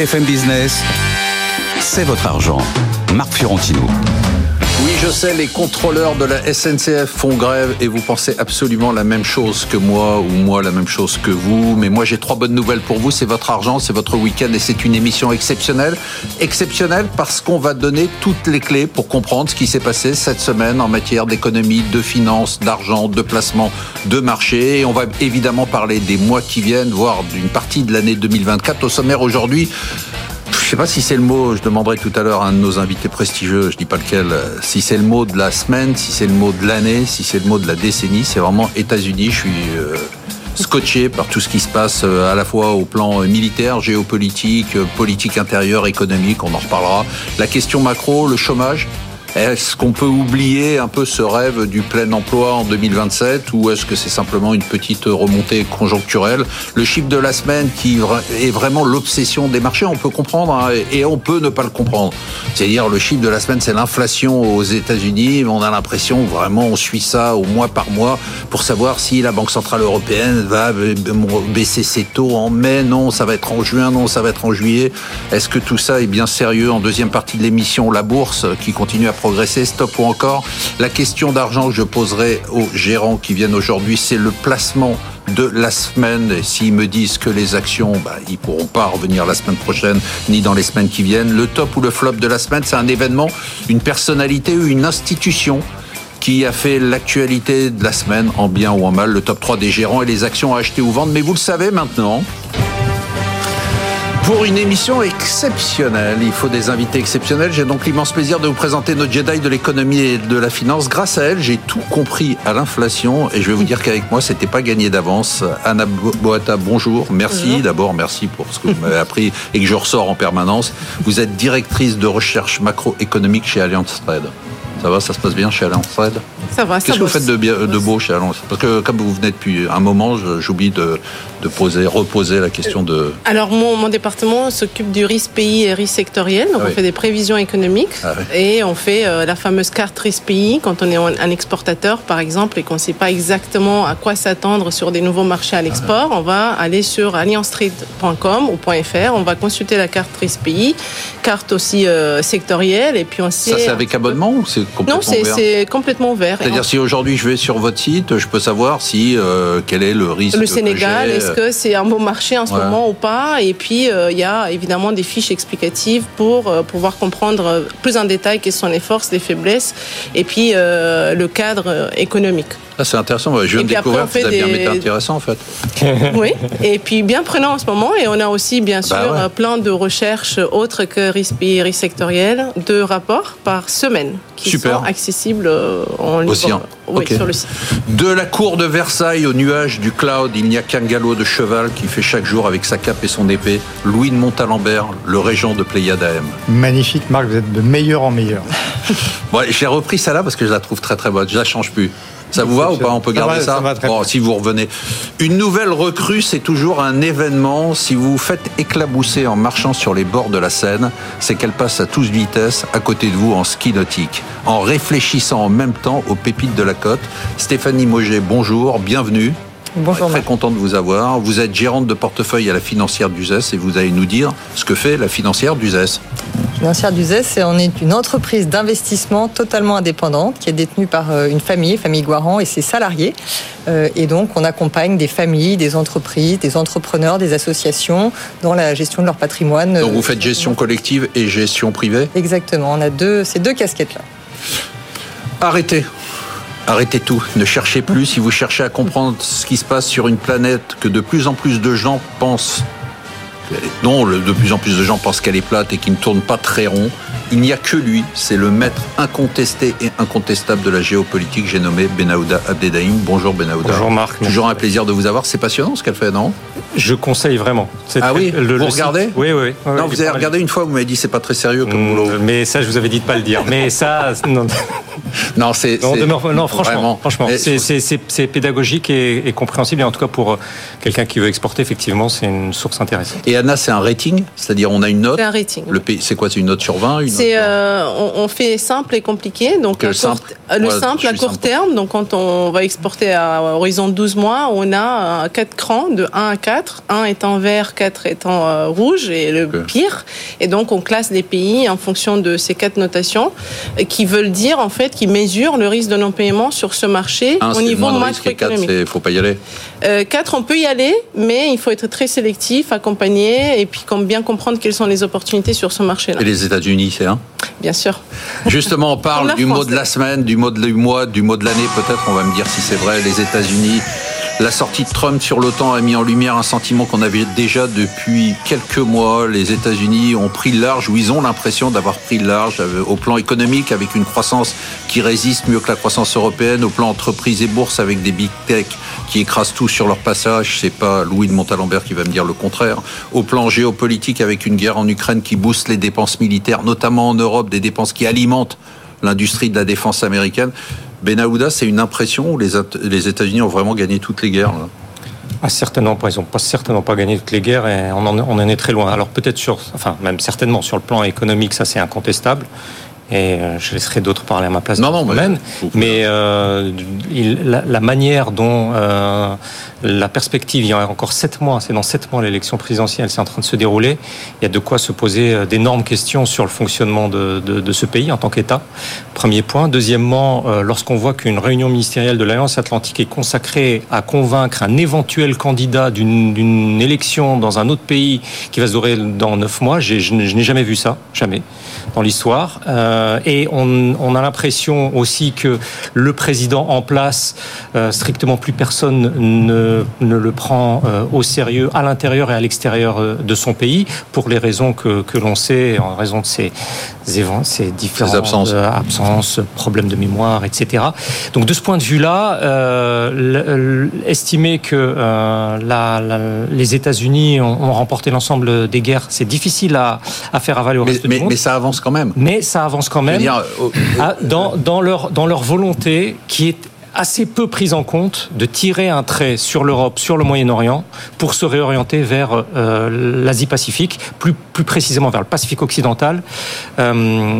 BFM Business, c'est votre argent. Marc Fiorentino. Je sais, les contrôleurs de la SNCF font grève et vous pensez absolument la même chose que moi ou moi la même chose que vous. Mais moi, j'ai trois bonnes nouvelles pour vous. C'est votre argent, c'est votre week-end et c'est une émission exceptionnelle. Exceptionnelle parce qu'on va donner toutes les clés pour comprendre ce qui s'est passé cette semaine en matière d'économie, de finances, d'argent, de placement, de marché. Et on va évidemment parler des mois qui viennent, voire d'une partie de l'année 2024. Au sommaire aujourd'hui, je sais pas si c'est le mot, je demanderai tout à l'heure à un de nos invités prestigieux, je dis pas lequel, si c'est le mot de la semaine, si c'est le mot de l'année, si c'est le mot de la décennie, c'est vraiment États-Unis. Je suis euh, scotché par tout ce qui se passe euh, à la fois au plan militaire, géopolitique, euh, politique intérieure, économique, on en reparlera. La question macro, le chômage, est-ce qu'on peut oublier un peu ce rêve du plein emploi en 2027 ou est-ce que c'est simplement une petite remontée conjoncturelle? Le chiffre de la semaine qui est vraiment l'obsession des marchés, on peut comprendre hein, et on peut ne pas le comprendre. C'est-à-dire le chiffre de la semaine, c'est l'inflation aux États-Unis. On a l'impression vraiment on suit ça au mois par mois pour savoir si la Banque centrale européenne va baisser ses taux en mai. Non, ça va être en juin. Non, ça va être en juillet. Est-ce que tout ça est bien sérieux En deuxième partie de l'émission, la bourse qui continue à progresser, stop ou encore. La question d'argent que je poserai aux gérants qui viennent aujourd'hui, c'est le placement de la semaine. S'ils me disent que les actions, bah, ils pourront pas revenir la semaine prochaine ni dans les semaines qui viennent. Le top ou le flop de la semaine, c'est un événement, une personnalité ou une institution qui a fait l'actualité de la semaine en bien ou en mal, le top 3 des gérants et les actions à acheter ou vendre. Mais vous le savez maintenant, pour une émission exceptionnelle, il faut des invités exceptionnels. J'ai donc l'immense plaisir de vous présenter nos Jedi de l'économie et de la finance. Grâce à elle, j'ai tout compris à l'inflation et je vais vous dire qu'avec moi, c'était pas gagné d'avance. Anna Boata, bonjour. Merci d'abord, merci pour ce que vous m'avez appris et que je ressors en permanence. Vous êtes directrice de recherche macroéconomique chez Allianz Trade. Ça va, ça se passe bien chez Allianz Trade? Ça va, Qu'est-ce que vous faites de, de beau chez Allianz? Parce que comme vous venez depuis un moment, j'oublie de, de poser, reposer la question de... Alors, mon, mon département s'occupe du risque pays et risque sectoriel. Donc, Ah oui. on fait des prévisions économiques Ah oui. et on fait euh, la fameuse carte risque pays quand on est un exportateur, par exemple, et qu'on ne sait pas exactement à quoi s'attendre sur des nouveaux marchés à l'export. Ah On va aller sur alliancetrade.com ou .fr. On va consulter la carte risque pays, carte aussi euh, sectorielle, et puis on sait... Ça, c'est avec abonnement ou c'est complètement Non, c'est ouvert complètement ouvert. C'est-à-dire si aujourd'hui je vais sur votre site, je peux savoir si euh, quel est le risque. Le Sénégal. Est-ce que c'est un bon marché en ce Ouais. moment ou pas Et puis, euh, il y a évidemment des fiches explicatives pour euh, pouvoir comprendre euh, plus en détail quelles sont les forces, les faiblesses, et puis le cadre économique. Ah, c'est intéressant. Je viens Et de découvrir que un des- intéressant en fait. oui, et puis bien prenant en ce moment. Et on a aussi, bien sûr, Bah ouais. euh, plein de recherches autres que risque pays, risque sectoriel, de rapports par semaine qui Super. sont accessibles euh, en libre, Aussi, hein. oui, sur le site. De la cour de Versailles au nuage du cloud, il n'y a qu'un galop de cheval qui fait chaque jour avec sa cape et son épée. Louis de Montalembert, le régent de Pléiade AM. Magnifique, Marc, vous êtes de meilleur en meilleur. Bon, j'ai repris ça là parce que je la trouve très très bonne. Je la change plus. Ça vous va ou pas? On peut Ça garder va, ça, ça va très Bon, si vous revenez. Une nouvelle recrue, c'est toujours un événement. Si vous vous faites éclabousser en marchant sur les bords de la Seine, c'est qu'elle passe à toute vitesse à côté de vous en ski nautique, en réfléchissant en même temps aux pépites de la côte. Stéphanie Moget, bonjour, bienvenue. Bonjour. Très content de vous avoir. Vous êtes gérante de portefeuille à la financière d'Uzès et vous allez nous dire ce que fait la financière d'Uzès. Financière d'Uzès, c'est- on est une entreprise d'investissement totalement indépendante qui est détenue par euh, une famille, famille Guaran et ses salariés. Euh, Et donc, on accompagne des familles, des entreprises, des entrepreneurs, des associations dans la gestion de leur patrimoine. Donc vous faites gestion collective et gestion privée? Exactement. On a deux, ces deux casquettes-là. Arrêtez. Arrêtez tout. Ne cherchez plus. Si vous cherchez à comprendre ce qui se passe sur une planète que de plus en plus de gens pensent dont de plus en plus de gens pensent qu'elle est plate et qui ne tourne pas très rond. Il n'y a que lui, c'est le maître incontesté et incontestable de la géopolitique, j'ai nommé Benahouda Abdedaïm. Bonjour Benahouda. Bonjour, Marc. Toujours un plaisir de vous avoir, c'est passionnant ce qu'elle fait, non? Je conseille vraiment. Ah très- oui Vous site- regardez Oui, oui. oui. Non, Oui, vous avez regardé une fois, vous m'avez dit c'est pas très sérieux comme boulot. Mm, Mais ça, je vous avais dit de pas le dire. Mais ça, non, Non, c'est. non, non, franchement, vraiment. franchement, c'est- c'est c'est- c'est pédagogique et, et compréhensible. Et en tout cas, pour euh, quelqu'un qui veut exporter, effectivement, c'est une source intéressante. Et Anna, c'est un rating, c'est-à-dire on a une note? C'est un rating. Le pays, c'est quoi? C'est une note sur 20 une note C'est, sur- euh, on, on fait simple et compliqué. Donc le simple? le Ouais, simple à court simple. terme. Donc quand on va exporter à horizon de 12 mois, on a euh, quatre crans de 1 à 4, 1 étant vert, 4 étant euh, rouge et le pire. Et donc on classe les pays en fonction de ces quatre notations euh, qui veulent dire en fait qui mesurent le risque de non-paiement sur ce marché Un, au niveau moins de risque et 4, macroéconomique. c'est faut pas y aller. Euh, quatre, on peut y aller, mais il faut être très sélectif, accompagné, et puis bien comprendre quelles sont les opportunités sur ce marché-là. Et les États-Unis, c'est un? Bien sûr. Justement, on parle du France, mot de la semaine, du mot de du mois, du mot de l'année, peut-être. On va me dire si c'est vrai. Les États-Unis. La sortie de Trump sur l'OTAN a mis en lumière un sentiment qu'on avait déjà depuis quelques mois. Les États-Unis ont pris large, ou ils ont l'impression d'avoir pris large euh, au plan économique, avec une croissance qui résiste mieux que la croissance européenne, au plan entreprise et bourse, avec des big tech qui écrasent tout sur leur passage. C'est pas Louis de Montalembert qui va me dire le contraire. Au plan géopolitique, avec une guerre en Ukraine qui booste les dépenses militaires, notamment en Europe, des dépenses qui alimentent l'industrie de la défense américaine. Benahouda, c'est une impression où les, At- les États-Unis ont vraiment gagné toutes les guerres. Ah, certainement pas. Ils n'ont pas certainement pas gagné toutes les guerres et on en, on en est très loin. Alors peut-être sur, enfin même certainement sur le plan économique, ça c'est incontestable. Et euh, je laisserai d'autres parler à ma place Non, non, ce mais- euh, il- la, la manière dont euh, la perspective, il y a encore sept mois, c'est dans sept mois l'élection présidentielle, c'est en train de se dérouler. Il y a de quoi se poser d'énormes questions sur le fonctionnement de, de- de ce pays en tant qu'État. Premier point. Deuxièmement, lorsqu'on voit qu'une réunion ministérielle de l'Alliance Atlantique est consacrée à convaincre un éventuel candidat d'une élection dans un autre pays qui va se dérouler dans neuf mois, je, n'ai- je n'ai jamais vu ça, jamais, dans l'histoire. Euh, et on, on a l'impression aussi que le président en place, euh, strictement plus personne ne, ne le prend euh, au sérieux à l'intérieur et à l'extérieur euh, de son pays, pour les raisons que, que l'on sait, en raison de ses, différentes absences. euh, absences, problèmes de mémoire, etc. Donc de ce point de vue-là, euh, estimer que euh, la- la- les États-Unis ont, ont remporté l'ensemble des guerres, c'est difficile à, à faire avaler au mais, reste mais- du monde. mais ça avance quand même. Mais ça avance quand même dire, dans, dans, leur, dans leur volonté qui est assez peu prise en compte de tirer un trait sur l'Europe, sur le Moyen-Orient, pour se réorienter vers euh, l'Asie-Pacifique, plus, plus précisément vers le Pacifique occidental. Euh,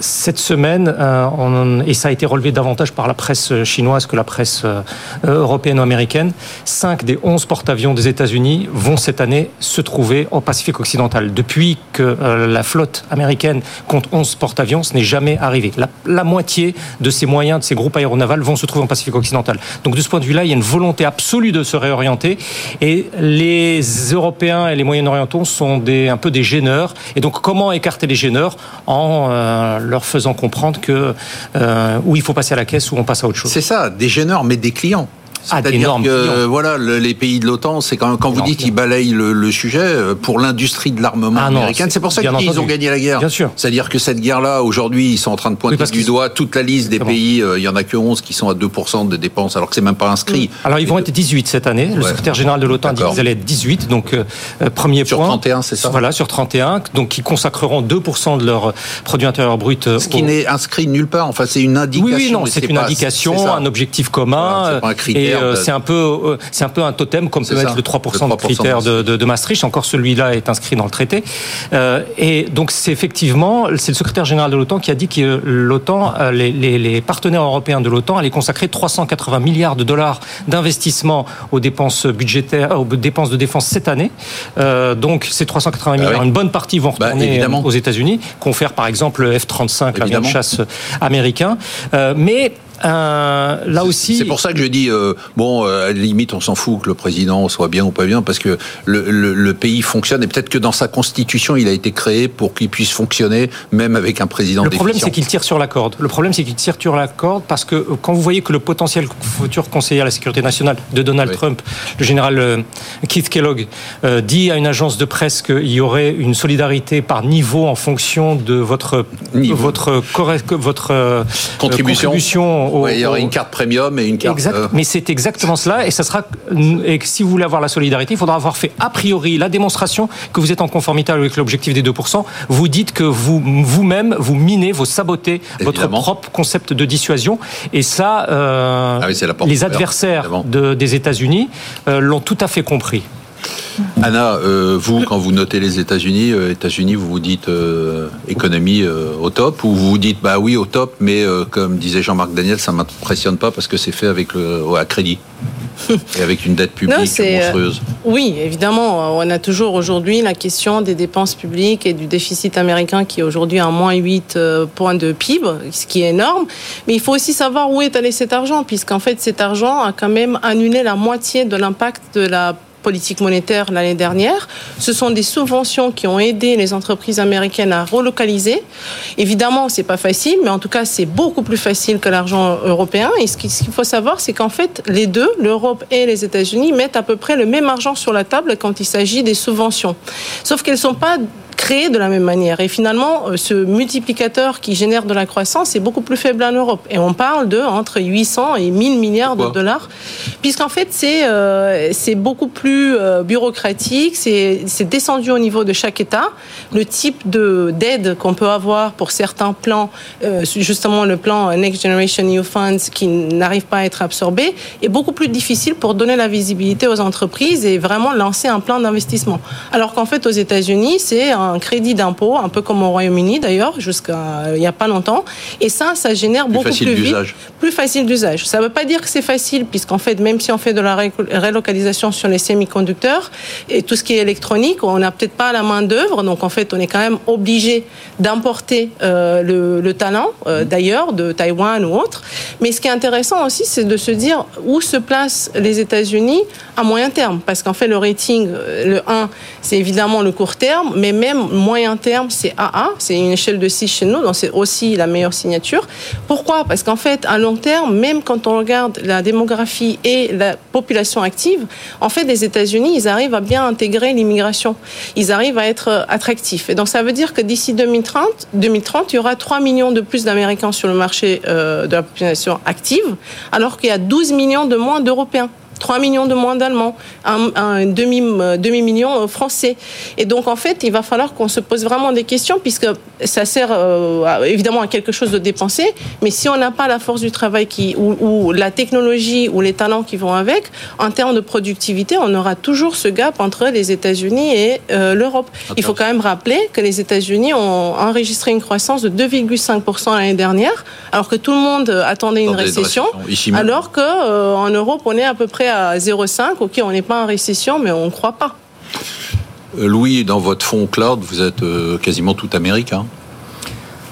cette semaine, euh, et ça a été relevé davantage par la presse chinoise que la presse euh, européenne ou américaine, 5 des 11 porte-avions des États-Unis vont cette année se trouver au Pacifique occidental. Depuis que euh, la flotte américaine compte 11 porte-avions, ce n'est jamais arrivé. La, moitié de ces moyens, de ces groupes aéronavals vont se trouver au Pacifique occidental. Donc de ce point de vue-là, il y a une volonté absolue de se réorienter. Et les Européens et les Moyen-Orientaux sont un peu des gêneurs. Et donc comment écarter les gêneurs? En euh, leur faisant comprendre que euh, il faut passer à la caisse ou on passe à autre chose. C'est ça, des gêneurs, mais des clients. Ah, C'est-à-dire que voilà, le- les pays de l'OTAN, c'est quand, quand vous dites qu'ils balayent le, le sujet euh, pour l'industrie de l'armement Ah américaine, c'est- pour ça qu'ils ont gagné la guerre. Bien sûr. C'est-à-dire que cette guerre-là, aujourd'hui, ils sont en train de pointer Oui, du doigt toute la liste des Exactement. pays. euh, Il y en a que 11 qui sont à 2% des dépenses, alors que c'est même pas inscrit. Alors ils vont être 18 cette année. Le Ouais. secrétaire général de l'OTAN a dit qu'ils allaient être 18. Donc euh, euh, premier Sur point. 31, c'est ça? Voilà, sur 31. Donc qui consacreront 2% de leur euh, produit intérieur brut. euh, Ce qui n'est inscrit nulle part. Enfin, c'est une indication. Oui, oui, non, c'est une pas- indication, un objectif commun. Voilà, euh, de- c'est un peu, euh, c'est un peu un totem comme peut ça, être le 3%, le de 3% critère de, de, de Maastricht. Encore celui-là est inscrit dans le traité. Euh, et donc c'est effectivement, c'est le secrétaire général de l'OTAN qui a dit que l'OTAN, les, les, les partenaires européens de l'OTAN allaient consacrer 380 milliards de dollars d'investissement aux dépenses budgétaires, aux dépenses de défense cette année. Euh, donc ces 380 milliards, Ah oui. une bonne partie vont Bah, retourner évidemment. aux États-Unis, confère par exemple le F-35, l'avion de chasse américain. Mais euh, là aussi. C'est pour ça que je dis, euh, bon, euh, à la limite, on s'en fout que le président soit bien ou pas bien, parce que le, le, le pays fonctionne, et peut-être que dans sa constitution, il a été créé pour qu'il puisse fonctionner, même avec un président Le problème, c'est qu'il tire sur la corde. Le problème, c'est qu'il tire sur la corde parce que quand vous voyez que le potentiel futur conseiller à la sécurité nationale de Donald Oui. Trump, le général Keith Kellogg, dit à une agence de presse qu'il y aurait une solidarité par niveau en fonction de votre Niveau. votre correct- votre Contribution. contribution au- Ouais, il y aurait au- une carte premium et une carte. Exact. euh, Mais c'est exactement cela, et ça sera. Et si vous voulez avoir la solidarité, il faudra avoir fait a priori la démonstration que vous êtes en conformité avec l'objectif des 2%. Vous dites que vous vous-même vous minez, vous sabotez votre propre concept de dissuasion, et ça, euh, Ah oui, les adversaires de- des États-Unis euh, l'ont tout à fait compris. Anna, euh, vous, quand vous notez les États-Unis, euh, États-Unis, vous vous dites euh, économie au top, ou vous vous dites bah oui au top, mais comme disait Jean-Marc Daniel, ça m'impressionne pas parce que c'est fait avec le à crédit et avec une dette publique Non, monstrueuse. Oui, évidemment, on a toujours aujourd'hui la question des dépenses publiques et du déficit américain qui est aujourd'hui à moins 8 euh, points de PIB, ce qui est énorme. Mais il faut aussi savoir où est allé cet argent, puisqu'en fait cet argent a quand même annulé la moitié de l'impact de la politique monétaire l'année dernière. Ce sont des subventions qui ont aidé les entreprises américaines à relocaliser. Évidemment, c'est pas facile, mais en tout cas, c'est beaucoup plus facile que l'argent européen. Et ce qu'il faut savoir, c'est qu'en fait, les deux, l'Europe et les États-Unis, mettent à peu près le même argent sur la table quand il s'agit des subventions. Sauf qu'elles sont pas créées de la même manière. Et finalement, euh, ce multiplicateur qui génère de la croissance est beaucoup plus faible en Europe. Et on parle de entre 800 et 1000 milliards de dollars, puisqu'en fait, c'est euh, c'est beaucoup plus euh, bureaucratique, c'est c'est descendu au niveau de chaque État. Le type de d'aide qu'on peut avoir pour certains plans, euh, justement le plan Next Generation EU Funds qui n'arrive pas à être absorbé, est beaucoup plus difficile pour donner la visibilité aux entreprises et vraiment lancer un plan d'investissement. Alors qu'en fait, aux États-Unis, c'est un crédit d'impôt, un peu comme au Royaume-Uni d'ailleurs, jusqu'à euh, il n'y a pas longtemps. Et ça, ça génère Plus beaucoup plus vite d'usage. plus facile d'usage. Ça ne veut pas dire que c'est facile, puisqu'en fait, même si on fait de la relocalisation sur les semi-conducteurs et tout ce qui est électronique, on n'a peut-être pas la main d'œuvre, donc en fait, on est quand même obligé d'importer euh, le, le talent euh, d'ailleurs, de Taïwan ou autre. Mais ce qui est intéressant aussi, c'est de se dire où se placent les États-Unis à moyen terme, parce qu'en fait, le rating, le 1, c'est évidemment le court terme, mais même moyen terme, c'est AA, c'est une échelle de 6 chez nous, donc c'est aussi la meilleure signature. Pourquoi? Parce qu'en fait, à long terme, même quand on regarde la démographie et la population active, en fait, les États-Unis, ils arrivent à bien intégrer l'immigration. Ils arrivent à être euh, attractifs. Et donc, ça veut dire que d'ici 2030, 2030, il y aura 3 millions de plus d'Américains sur le marché euh, de la population active, alors qu'il y a 12 millions de moins d'Européens. 3 millions de moins d'Allemands, un, un demi, euh, demi-million euh, français. Et donc, en fait, il va falloir qu'on se pose vraiment des questions, puisque ça sert euh, à- évidemment à quelque chose de dépenser, mais si on n'a pas la force du travail qui, ou, ou la technologie ou les talents qui vont avec, en termes de productivité, on aura toujours ce gap entre les États-Unis et euh, l'Europe. Il faut quand même rappeler que les États-Unis ont enregistré une croissance de 2,5% l'année dernière, alors que tout le monde attendait une récession. Alors que euh, Europe, on est à peu près à 0,5. Ok, on n'est pas en récession, mais on ne croit pas. Euh, Louis, dans votre fonds cloud, vous êtes euh, quasiment tout américain.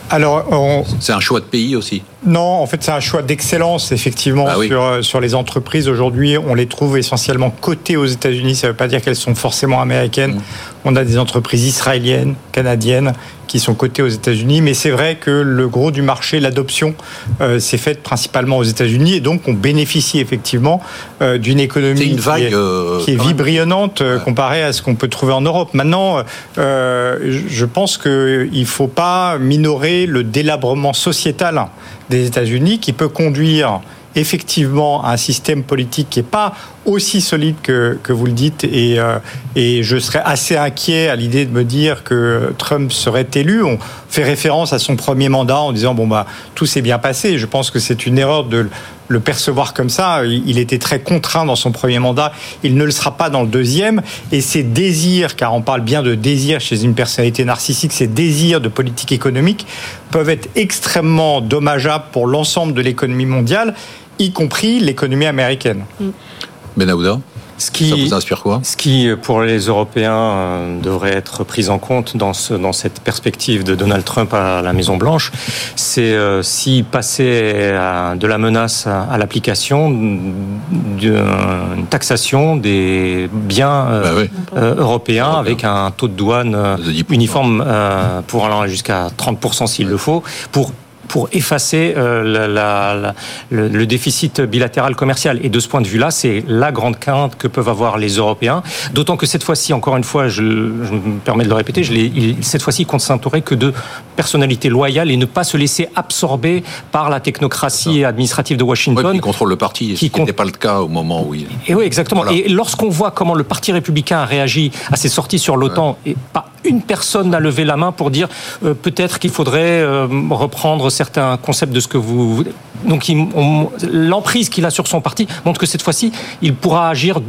Alors, on- C'est un choix de pays aussi. Non, en fait, c'est un choix d'excellence, effectivement, Ah oui. sur, euh, sur les entreprises. Aujourd'hui, on les trouve essentiellement cotées aux États-Unis. Ça ne veut pas dire qu'elles sont forcément américaines. Mmh. On a des entreprises israéliennes, canadiennes, qui sont cotées aux États-Unis. Mais c'est vrai que le gros du marché, l'adoption, euh, s'est faite principalement aux États-Unis. Et donc, on bénéficie effectivement euh, d'une économie qui est- euh, qui est quand même. vibrillonnante euh, Ouais. comparée à ce qu'on peut trouver en Europe. Maintenant, euh, je- je pense qu'il ne faut pas minorer le délabrement sociétal des États-Unis qui peut conduire effectivement un système politique qui n'est pas aussi solide que, que vous le dites et, euh, et je serais assez inquiet à l'idée de me dire que Trump serait élu. On fait référence à son premier mandat en disant bon bah tout s'est bien passé. Je pense que c'est une erreur de le percevoir comme ça. Il était très contraint dans son premier mandat. Il ne le sera pas dans le deuxième. Et ces désirs, car on parle bien de désirs chez une personnalité narcissique, ces désirs de politique économique peuvent être extrêmement dommageables pour l'ensemble de l'économie mondiale, y compris l'économie américaine. Benahouda Ce qui, Ça vous inspire quoi Ce qui, pour les Européens, euh, devrait être pris en compte dans, ce, dans cette perspective de Donald Trump à la Maison Blanche, c'est euh, s'il passait à- de la menace à, à l'application d'une taxation des biens euh, Bah oui. euh, européens avec un taux de douane euh, De 10%. uniforme euh, pour allant jusqu'à 30% s'il le faut, pour pour effacer euh, la- la- la- le, le déficit bilatéral commercial. Et de ce point de vue-là, c'est la grande crainte que peuvent avoir les Européens. D'autant que cette fois-ci, encore une fois, je, je me permets de le répéter, je il- cette fois-ci, ils comptent s'entourer que de personnalités loyales et ne pas se laisser absorber par la technocratie administrative de Washington. il contrôle le parti, ce Qui qui compte- n'était pas le cas au moment où il. Et oui, exactement. Voilà. Et lorsqu'on voit comment le Parti républicain a réagi à ses sorties sur l'OTAN, et pas une personne n'a levé la main pour dire euh, peut-être qu'il faudrait euh, reprendre certains concepts de ce que vous. Donc, l'emprise qu'il a sur son parti montre que cette fois-ci, il pourra agir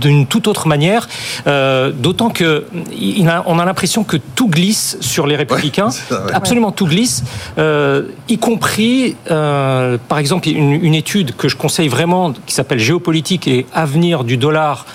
d'une toute autre manière. euh, D'autant que il a- on a l'impression que tout glisse sur les républicains. c'est ça, ouais. Absolument tout glisse, y compris, par exemple, une, une étude que je conseille vraiment, qui s'appelle Géopolitique et avenir du dollar.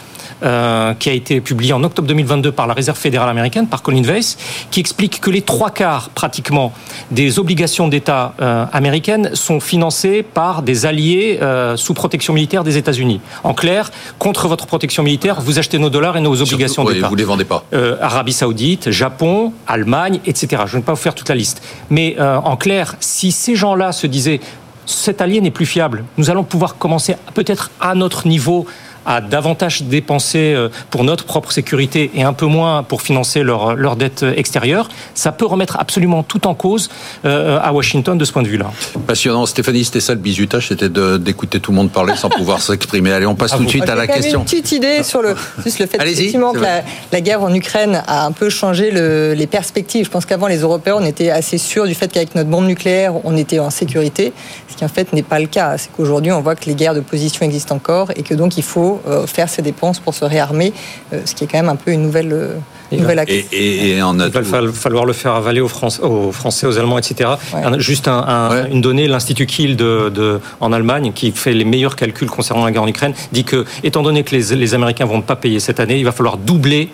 Euh, qui a été publiée en octobre 2022 par la Réserve fédérale américaine, par Colin Weiss, qui explique que les trois quarts pratiquement des obligations d'État euh, américaines sont financées par des alliés euh, sous protection militaire des États-Unis. En clair, contre votre protection militaire, vous achetez nos dollars et nos obligations d'État vous les vendez pas. Arabie Saoudite, Japon, Allemagne, etc. Je ne vais pas vous faire toute la liste. Mais en clair, si ces gens-là se disaient cet allié n'est plus fiable, nous allons pouvoir commencer peut-être à notre niveau à davantage dépenser euh, pour notre propre sécurité et un peu moins pour financer leur, leur dette extérieure, ça peut remettre absolument tout en cause euh, à Washington de ce point de vue-là. Passionnant. Stéphanie, c'était ça le bizutage, c'était d'écouter tout le monde parler sans pouvoir s'exprimer. Allez, on passe tout de suite à la question. Une petite idée sur le, juste le fait effectivement que la, la guerre en Ukraine a un peu changé le- les perspectives. Je pense qu'avant, les Européens, on était assez sûrs du fait qu'avec notre bombe nucléaire, on était en sécurité, ce qui en fait n'est pas le cas. C'est qu'aujourd'hui, on voit que les guerres de position existent encore et que donc il faut euh, faire ces dépenses pour se réarmer, euh, ce qui est quand même un peu une nouvelle, euh, Et nouvelle Et, action. et, et en Il va fall- falloir le faire avaler aux, Français, aux, Français, aux Allemands, etc. Ouais. Un- juste un- un- Ouais. une donnée, l'Institut Kiel de, de- en Allemagne, qui fait les meilleurs calculs concernant la guerre en Ukraine, dit que, étant donné que les, les Américains vont pas payer cette année, il va falloir doubler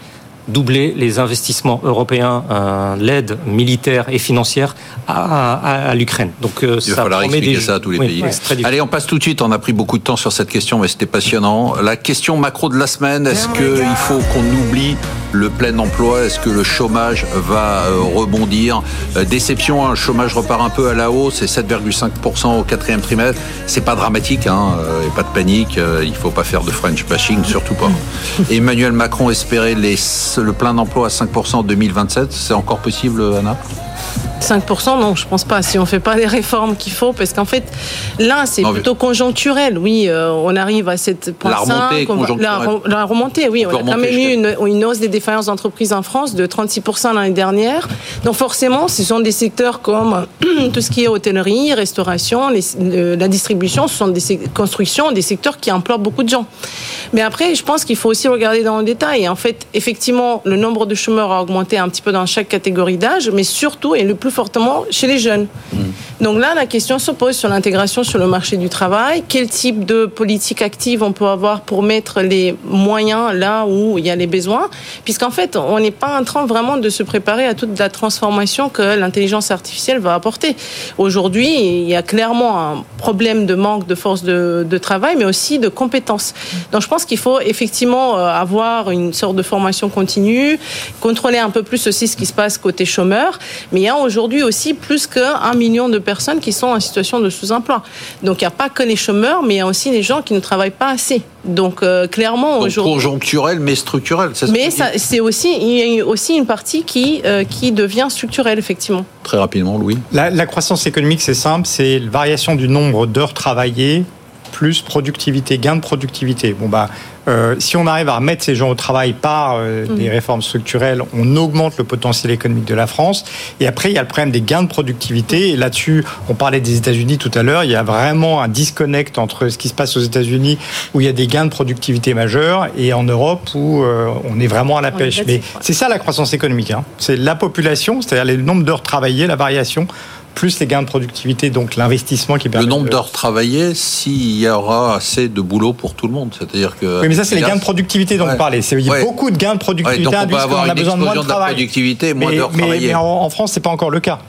doubler les investissements européens, euh, l'aide militaire et financière à, à- à l'Ukraine. Donc euh, Il va ça falloir promet expliquer des- ça à tous les Oui, pays. ouais. Allez, on passe tout de suite. On a pris beaucoup de temps sur cette question, mais c'était passionnant. La question macro de la semaine est-ce qu'il faut qu'on oublie le plein emploi? Est-ce que le chômage va euh, rebondir? Déception, hein, le chômage repart un peu à la hausse, c'est 7,5% au quatrième trimestre. C'est pas dramatique, hein, et pas de panique. il faut pas faire de French bashing, surtout pas. Emmanuel Macron espérait les, le plein d'emploi à 5% en 2027. C'est encore possible, Anna? 5%, non, je pense pas. Si on fait pas les réformes qu'il faut, parce qu'en fait, là, c'est mais- plutôt conjoncturel. Oui, euh, on arrive à cette point La remontée on va- la, conjoncturelle. re- la remontée, oui, On a quand même eu une, une hausse des défaillances d'entreprises en France de 36% l'année dernière. Donc forcément, ce sont des secteurs comme tout ce qui est hôtellerie, restauration, les- la distribution, ce sont des constructions, des secteurs qui emploient beaucoup de gens. Mais après, je pense qu'il faut aussi regarder dans le détail. En fait, effectivement, le nombre de chômeurs a augmenté un petit peu dans chaque catégorie d'âge, mais surtout et le plus fortement chez les jeunes. Donc là, la question se pose sur l'intégration sur le marché du travail. Quel type de politique active on peut avoir pour mettre les moyens là où il y a les besoins? Puisqu'en fait, on n'est pas en train vraiment de se préparer à toute la transformation que l'intelligence artificielle va apporter. Aujourd'hui, il y a clairement un problème de manque de force de, de travail, mais aussi de compétences. Donc je pense qu'il faut effectivement euh, avoir une sorte de formation continue, contrôler un peu plus aussi ce qui se passe côté chômeurs. Mais il y a aujourd'hui aussi plus qu'un million de personnes qui sont en situation de sous-emploi. Donc il n'y a pas que les chômeurs, mais il y a aussi les gens qui ne travaillent pas assez. Donc euh, clairement aujourd'hui. conjoncturel, mais structurel. c'est ça Mais c'est aussi, il y a aussi une partie qui, euh, qui devient structurelle, effectivement. Très rapidement, Louis. La, la croissance économique, c'est simple, c'est la variation du nombre d'heures travaillées plus productivité, gain de productivité. Bon bah, euh, si on arrive à remettre ces gens au travail par euh, des réformes structurelles, on augmente le potentiel économique de la France. Et après, il y a le problème des gains de productivité. Et là-dessus, on parlait des États-Unis tout à l'heure. Il y a vraiment un disconnect entre ce qui se passe aux États-Unis, où il y a des gains de productivité majeurs, et en Europe, où euh, on est vraiment à la On pêche. Mais c'est ça la croissance économique. hein. C'est la population, c'est-à-dire le nombre d'heures travaillées, la variation plus les gains de productivité, donc l'investissement qui Le permet. nombre de- d'heures travaillées, s'il y aura assez de boulot pour tout le monde. C'est-à-dire que. Oui, mais ça, c'est les gains de productivité dont Ouais. vous parlez. C'est- Il y a Ouais. beaucoup de gains de productivité Ouais, donc on peut avoir a une besoin de moins de explosion de travail. productivité et moins mais, d'heures mais- travaillées. mais en, en France, c'est pas encore le cas.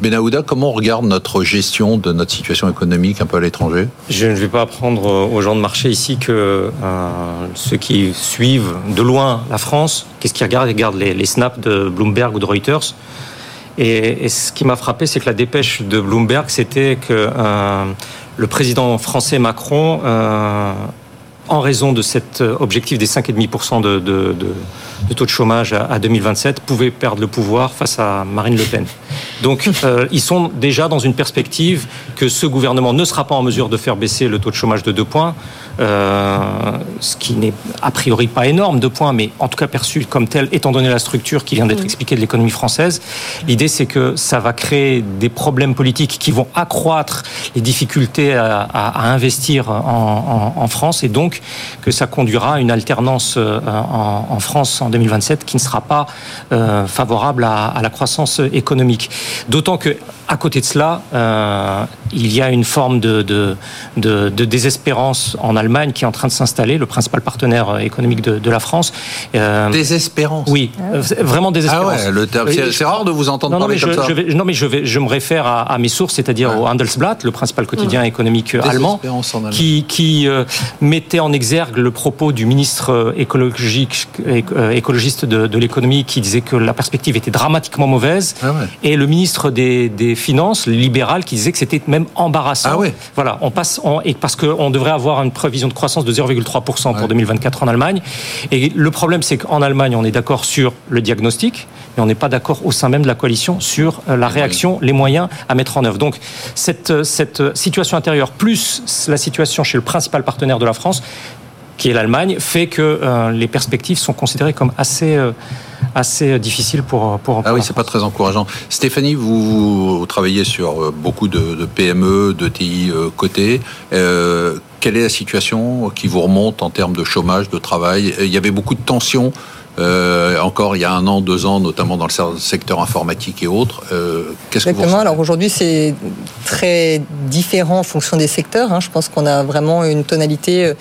Benahouda, comment on regarde notre gestion de notre situation économique un peu à l'étranger? Je ne vais pas apprendre aux gens de marché ici que euh, ceux qui suivent de loin la France, qu'est-ce qu'ils regardent? Ils regardent les, les snaps de Bloomberg ou de Reuters. Et, ce qui m'a frappé, c'est que la dépêche de Bloomberg, c'était que euh, le président français Macron, euh, en raison de cet objectif des 5,5% de, de, de, de taux de chômage à, à 2027, pouvait perdre le pouvoir face à Marine Le Pen. Donc, euh, ils sont déjà dans une perspective que ce gouvernement ne sera pas en mesure de faire baisser le taux de chômage de deux points, euh, ce qui n'est a priori pas énorme, deux points, mais en tout cas perçu comme tel, étant donné la structure qui vient d'être expliquée de l'économie française. L'idée, c'est que ça va créer des problèmes politiques qui vont accroître les difficultés à, à- à investir en, en- en France et donc que ça conduira à une alternance euh, en, en France en 2027 qui ne sera pas euh, favorable à, à la croissance économique. D'autant que à côté de cela, euh, il y a une forme de, de, de- de désespérance en Allemagne qui est en train de s'installer, le principal partenaire euh, économique de, de la France. Euh, Désespérance. oui, euh, vraiment Ah désespérance. ouais, le terme- c'est rare de vous entendre non, non, parler mais je, comme ça. je vais, non, mais je, vais, je me réfère à, à mes sources, c'est-à-dire Ouais. au Handelsblatt, le principal quotidien économique allemand, Désespérance en Allemagne. qui, qui euh, mettait en exergue le propos du ministre écologique, écologiste de, de l'économie qui disait que la perspective était dramatiquement mauvaise, Ah ouais. et le ministre des, des Finances, libéral, qui disait que c'était même embarrassant. Ah ouais. Voilà, on passe, on- et parce qu'on devrait avoir une prévision de croissance de 0,3% pour Ouais. 2024 en Allemagne. Et le problème, c'est qu'en Allemagne, on est d'accord sur le diagnostic, mais on n'est pas d'accord au sein même de la coalition sur euh, la réaction, les moyens à mettre en œuvre. Donc, cette, euh, cette situation intérieure, plus la situation chez le principal partenaire de la France, qui est l'Allemagne, fait que euh, les perspectives sont considérées comme assez, euh, assez difficiles pour, pour, Ah pour oui, la c'est pas très encourageant. Stéphanie, vous, vous travaillez sur euh, beaucoup de, de PME, de TI euh, cotées. Euh, quelle est la situation qui vous remonte en termes de chômage, de travail? Il y avait beaucoup de tensions. euh, encore il y a un an, deux ans, notamment dans le se- secteur informatique et autres. Euh, Qu'est-ce que vous Exactement. Alors aujourd'hui, c'est très différent en fonction des secteurs. hein. Je pense qu'on a vraiment une tonalité.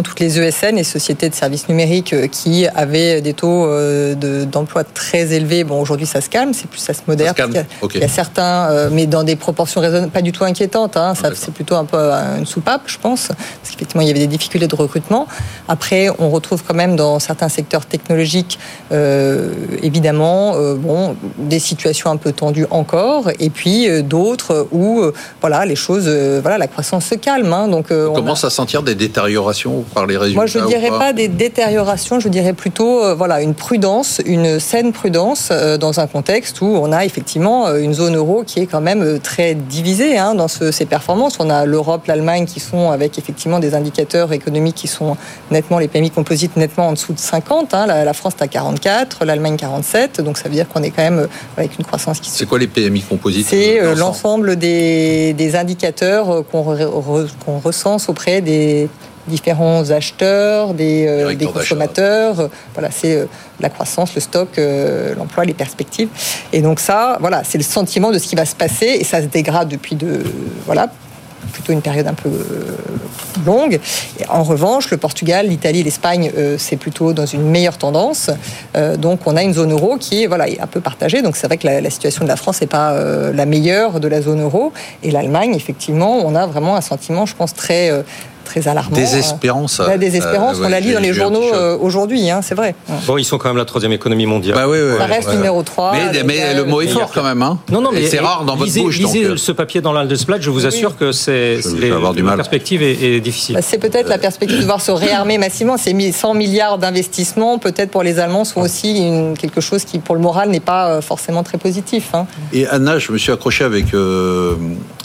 Toutes les ESN, les sociétés de services numériques, euh, qui avaient des taux euh, de- d'emploi très élevés. Bon, aujourd'hui, ça se calme, c'est plus ça se modère. Ça se calme, parce qu'il y a- ok. Il y a certains, euh, mais dans des proportions raisonnables, pas du tout inquiétantes. hein. Ça, D'accord. c'est plutôt un peu une soupape, je pense, parce qu'effectivement, il y avait des difficultés de recrutement. Après, on retrouve quand même dans certains secteurs technologiques, euh, évidemment, euh, bon, des situations un peu tendues encore, et puis euh, d'autres où, voilà, les choses, voilà, la croissance se calme. hein. donc, On on commence a- à sentir des détériorations par les résultats moi, je ne dirais pas des détériorations, je dirais plutôt euh, voilà, une prudence, une saine prudence euh, dans un contexte où on a effectivement euh, une zone euro qui est quand même très divisée hein, dans ce- ses performances. On a l'Europe, l'Allemagne qui sont avec effectivement des indicateurs économiques qui sont nettement, les PMI composites nettement en dessous de 50. hein. La, la France est à 44, l'Allemagne 47, donc ça veut dire qu'on est quand même avec une croissance qui se C'est quoi les PMI composites c'est euh, l'ensemble des, des indicateurs qu'on re- re- qu'on recense auprès des différents acheteurs, des, euh, des consommateurs. Euh, Voilà, c'est euh, la croissance, le stock, euh, l'emploi, les perspectives. Et donc ça, voilà, c'est le sentiment de ce qui va se passer et ça se dégrade depuis de voilà plutôt une période un peu longue. Et en revanche, le Portugal, l'Italie, l'Espagne, c'est plutôt dans une meilleure tendance. Donc, on a une zone euro qui est, voilà, un peu partagée. Donc, c'est vrai que la, la situation de la France n'est pas la meilleure de la zone euro. Et l'Allemagne, effectivement, on a vraiment un sentiment, je pense, très, très alarmant. Désespérance. Euh, La désespérance, euh, on la lit dans les journaux euh, aujourd'hui, hein, c'est vrai. Bon, ils sont quand même la troisième économie mondiale. Bah oui, oui, Ça reste ouais. numéro 3. Mais, mais le mot est fort quand même. Hein. Non, non, mais c'est rare dans votre lisez, bouche. lisez donc, ce papier dans l'Handelsblatt, je vous assure que c'est la perspective est, est difficile. Bah, c'est peut-être la perspective de voir se réarmer massivement. Ces 100 milliards d'investissements, peut-être pour les Allemands, sont aussi une- quelque chose qui, pour le moral, n'est pas forcément très positif. hein. Et Anna, je me suis accroché avec euh,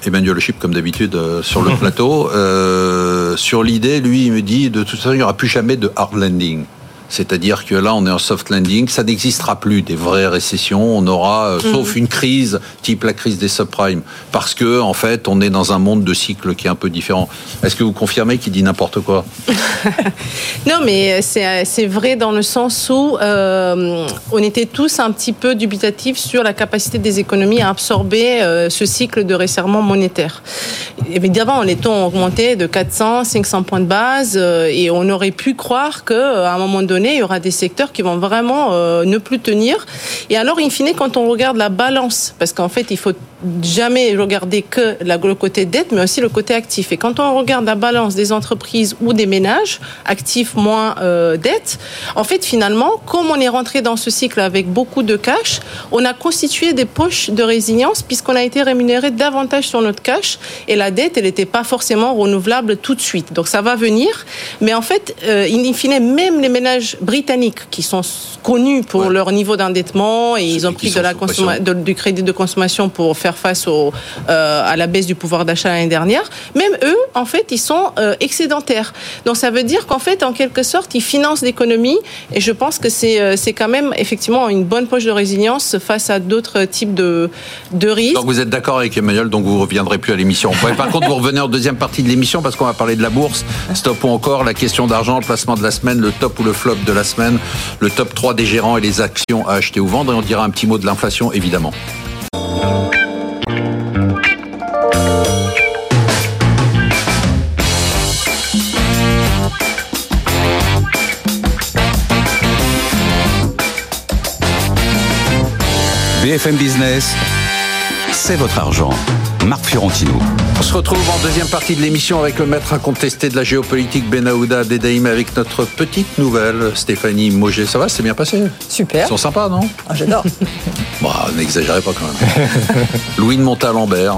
Emmanuel Chip, comme d'habitude, euh, sur le plateau. Euh, sur l'idée, lui, il me dit, de toute façon, il n'y aura plus jamais de hard landing. C'est-à-dire que là, on est en soft landing. Ça n'existera plus des vraies récessions. On aura, euh, sauf une crise type la crise des subprimes, parce que en fait, on est dans un monde de cycle qui est un peu différent. Est-ce que vous confirmez qu'il dit n'importe quoi? Non, mais c'est vrai dans le sens où euh, on était tous un petit peu dubitatifs sur la capacité des économies à absorber euh, ce cycle de resserrement monétaire. Évidemment, les taux ont augmenté de 400, 500 points de base euh, et on aurait pu croire qu'à un moment donné, il y aura des secteurs qui vont vraiment ne plus tenir. Et alors, in fine, quand on regarde la balance, parce qu'en fait, il faut jamais regarder que le côté dette, mais aussi le côté actif. Et quand on regarde la balance des entreprises ou des ménages, actifs moins euh, dette, en fait, finalement, comme on est rentré dans ce cycle avec beaucoup de cash, on a constitué des poches de résilience puisqu'on a été rémunéré davantage sur notre cash et la dette, elle n'était pas forcément renouvelable tout de suite. Donc ça va venir, mais en fait, euh, in fine, même les ménages britanniques qui sont connus pour leur niveau d'endettement et ils ont pris de la du crédit de consommation pour faire face au, euh, à la baisse du pouvoir d'achat l'année dernière, même eux, en fait, ils sont euh, excédentaires. Donc ça veut dire qu'en fait, en quelque sorte, ils financent l'économie et je pense que c'est euh, c'est quand même effectivement une bonne poche de résilience face à d'autres types de, de risques. Donc vous êtes d'accord avec Emmanuel, donc vous ne reviendrez plus à l'émission. Par contre, vous revenez en deuxième partie de l'émission parce qu'on va parler de la bourse. Stop ou encore la question d'argent, le placement de la semaine, le top ou le flop de la semaine, le top 3 des gérants et les actions à acheter ou vendre. Et on dira un petit mot de l'inflation, évidemment. BFM Business, c'est votre argent. Marc Fiorentino. On se retrouve en deuxième partie de l'émission avec le maître incontesté de la géopolitique Benaouda Dedaïm avec notre petite nouvelle Stéphanie Moget. Ça va, c'est bien passé? Super. Ils sont sympas, non? Ah, J'adore. bon, n'exagérez pas quand même. Louis de Montalembert,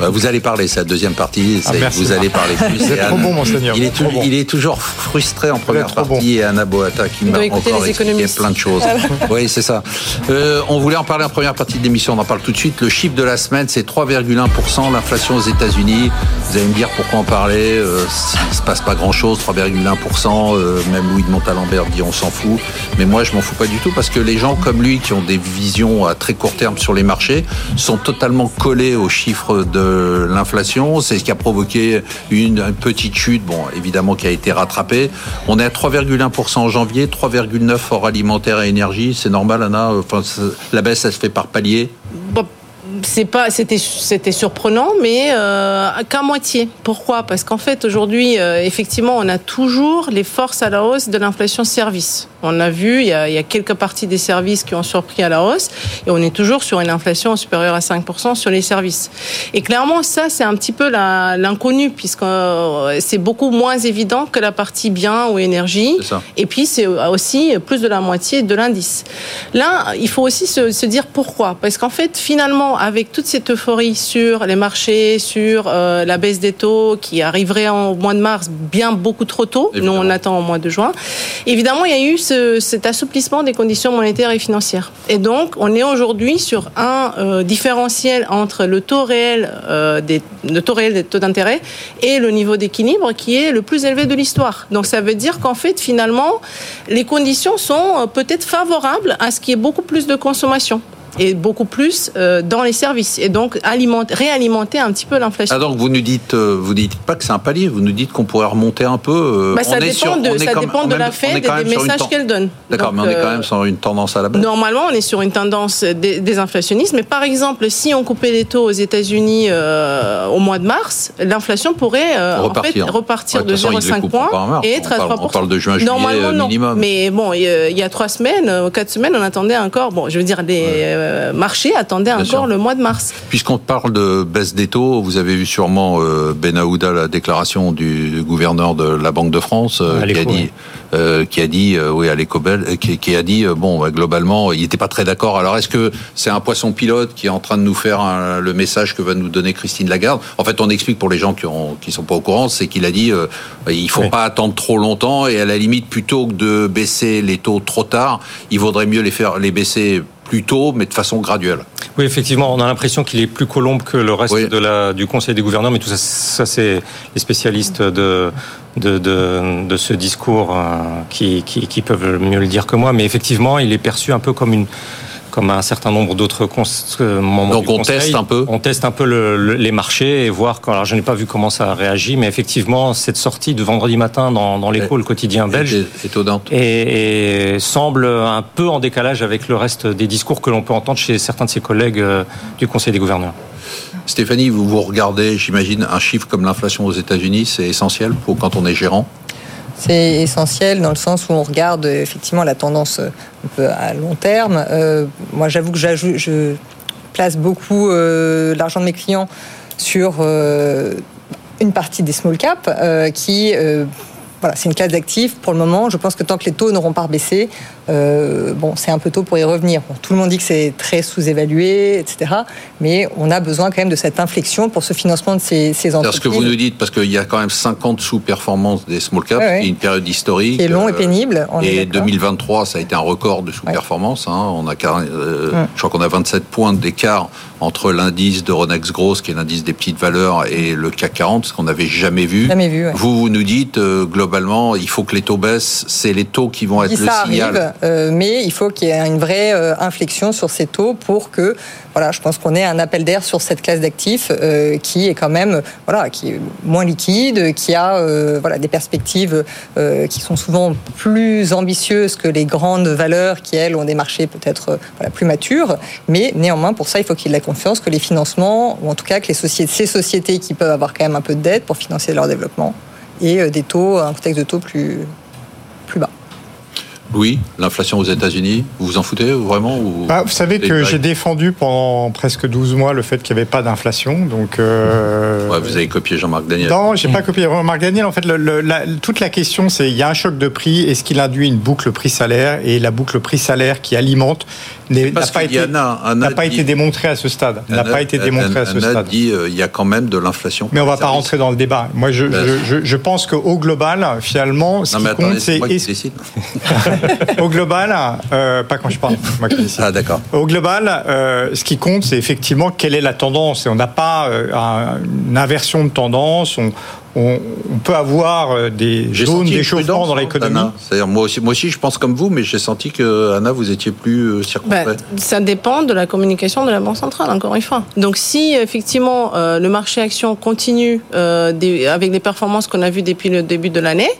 vous allez parler, c'est la deuxième partie. Ah, vous allez parler plus. C'est trop bon, monseigneur. Il est, il est toujours frustré en première partie et Anna Boata qui m'a encore expliqué plein de choses. oui, c'est ça. Euh, on voulait en parler en première partie de l'émission. On en parle tout de suite. Le chiffre de la semaine, c'est 3,1%. L'inflation aux États-Unis. Vous allez me dire pourquoi en parler. Euh, il se passe pas grand-chose. 3,1%. Euh, même Louis de Montalembert dit on s'en fout. Mais moi, je m'en fous pas du tout parce que les gens comme lui qui ont des visions à très court terme sur les marchés sont totalement collés aux chiffres de l'inflation. C'est ce qui a provoqué une, petite chute, bon, évidemment, qui a été rattrapée. On est à 3,1% en janvier, 3,9% hors alimentaire et énergie. C'est normal, Anna? La baisse, ça se fait par palier c'est pas, c'était, c'était surprenant, mais euh, qu'à moitié. Pourquoi? Parce qu'en fait, aujourd'hui, euh, effectivement, on a toujours les forces à la hausse de l'inflation service. On a vu, il y a, il y a, quelques parties des services qui ont surpris à la hausse, et on est toujours sur une inflation supérieure à 5% sur les services. Et clairement, ça, c'est un petit peu l'inconnu, puisque euh, c'est beaucoup moins évident que la partie bien ou énergie. Et puis, c'est aussi plus de la moitié de l'indice. Là, il faut aussi se, se dire pourquoi. Parce qu'en fait, finalement, avec toute cette euphorie sur les marchés, sur euh, la baisse des taux qui arriverait en mois de mars bien beaucoup trop tôt, nous on attend au mois de juin, évidemment il y a eu ce, cet assouplissement des conditions monétaires et financières. Et donc on est aujourd'hui sur un euh, différentiel entre le taux réel euh, des le taux réel des taux d'intérêt et le niveau d'équilibre qui est le plus élevé de l'histoire. Donc ça veut dire qu'en fait finalement les conditions sont peut-être favorables à ce qui est beaucoup plus de consommation et beaucoup plus euh, dans les services et donc alimenter, réalimenter un petit peu l'inflation. Ah donc vous nous dites, euh, vous dites pas que c'est un palier, vous nous dites qu'on pourrait remonter un peu. Euh, bah, ça dépend de, ça dépend de la Fed et des messages qu'elle donne. D'accord, mais on est quand même sur une tendance à la baisse. Normalement, on est sur une tendance désinflationniste, mais par exemple, si on coupait les taux aux États-Unis au mois de mars, l'inflation pourrait repartir, en fait, repartir de 0,5 points et être à 3%. On parle de juin, juillet Normalement, non. minimum. Mais bon, il y a trois semaines, quatre semaines, on attendait encore. Bon, je veux dire des euh, marché attendait encore le mois de mars. Puisqu'on parle de baisse des taux, vous avez vu sûrement euh, Ben Aouda la déclaration du gouverneur de la Banque de France euh, qui, a dit, qui, a dit, oui à l'Ecobel, qui, qui, a dit bon bah, globalement il n'était pas très d'accord. Alors est-ce que c'est un poisson pilote qui est en train de nous faire le message que va nous donner Christine Lagarde? En fait, on explique pour les gens qui ont qui sont pas au courant, c'est qu'il a dit il faut pas attendre trop longtemps et à la limite plutôt que de baisser les taux trop tard, il vaudrait mieux les faire les baisser plus tôt, mais de façon graduelle. Oui, effectivement, on a l'impression qu'il est plus colombe que le reste de la, du Conseil des gouverneurs, mais tout ça, ça c'est les spécialistes de, de, de, de ce discours euh, qui, qui, qui peuvent mieux le dire que moi. Mais effectivement, il est perçu un peu comme une comme un certain nombre d'autres euh, membres Donc on teste un peu On teste un peu le, les marchés et voir. Alors je n'ai pas vu comment ça a réagi, mais effectivement cette sortie de vendredi matin dans, dans l'écho, le quotidien belge, est étonnante et, et, semble un peu en décalage avec le reste des discours que l'on peut entendre chez certains de ses collègues euh, du Conseil des gouverneurs. Stéphanie, vous vous regardez, j'imagine, un chiffre comme l'inflation aux États-Unis, c'est essentiel pour quand on est gérant? C'est essentiel dans le sens où on regarde effectivement la tendance un peu à long terme. Euh, moi, j'avoue que je place beaucoup euh, l'argent de mes clients sur euh, une partie des small caps qui voilà, c'est une classe d'actifs pour le moment. Je pense que tant que les taux n'auront pas baissé, euh, bon, c'est un peu tôt pour y revenir. tout le monde dit que c'est très sous-évalué, etc. Mais on a besoin quand même de cette inflexion pour ce financement de ces, ces entreprises. C'est ce que vous nous dites, parce qu'il y a quand même 50 sous-performances des small caps, ouais, une période historique. Qui est long et euh, pénible. et 2023, ça a été un record de sous-performance. Hein. On a, euh, Je crois qu'on a 27 points d'écart entre l'indice de Ronex Gross, qui est l'indice des petites valeurs, et le CAC 40, ce qu'on n'avait jamais vu. Jamais vu vous, vous nous dites, globalement, globalement, il faut que les taux baissent. C'est les taux qui vont être le signal. Euh, mais il faut qu'il y ait une vraie euh, inflexion sur ces taux pour que, voilà, je pense qu'on ait un appel d'air sur cette classe d'actifs euh, qui est quand même, voilà, qui est moins liquide, qui a, voilà, des perspectives qui sont souvent plus ambitieuses que les grandes valeurs qui elles ont des marchés peut-être voilà, plus matures. Mais néanmoins, pour ça, il faut qu'il la confiance que les financements, ou en tout cas que les sociétés, ces sociétés qui peuvent avoir quand même un peu de dette pour financer leur développement et euh, des taux, un contexte de taux plus, plus bas. Oui, l'inflation aux États-Unis, vous vous en foutez vraiment ou bah, Vous savez que j'ai défendu pendant presque 12 mois le fait qu'il n'y avait pas d'inflation. Donc, euh... vous avez copié Jean-Marc Daniel. Non, j'ai pas copié Jean-Marc Daniel. En fait, le, la, toute la question, c'est il y a un choc de prix. Est-ce qu'il induit une boucle prix-salaire? Et la boucle prix-salaire qui alimente n'a pas, été, pas été démontrée à ce stade. N'a pas été démontré à ce stade. dit euh, il y a quand même de l'inflation. Mais on ne va pas rentrer dans le débat. Moi, je, ben, je, je, pense qu'au global, finalement, ce qui compte, c'est. Au global, euh, pas quand je parle, moi qui Ah d'accord. Au global, euh, ce qui compte, c'est effectivement quelle est la tendance. Et on n'a pas euh, une inversion de tendance. On, on, peut avoir euh, des zones d'échauffement dans l'économie. C'est-à-dire moi aussi, moi aussi, je pense comme vous, mais j'ai senti que Anna, vous étiez plus euh, circonspect. Bah, ça dépend de la communication de la banque centrale, encore une fois. Donc si effectivement euh, le marché action continue avec les performances qu'on a vues depuis le début de l'année,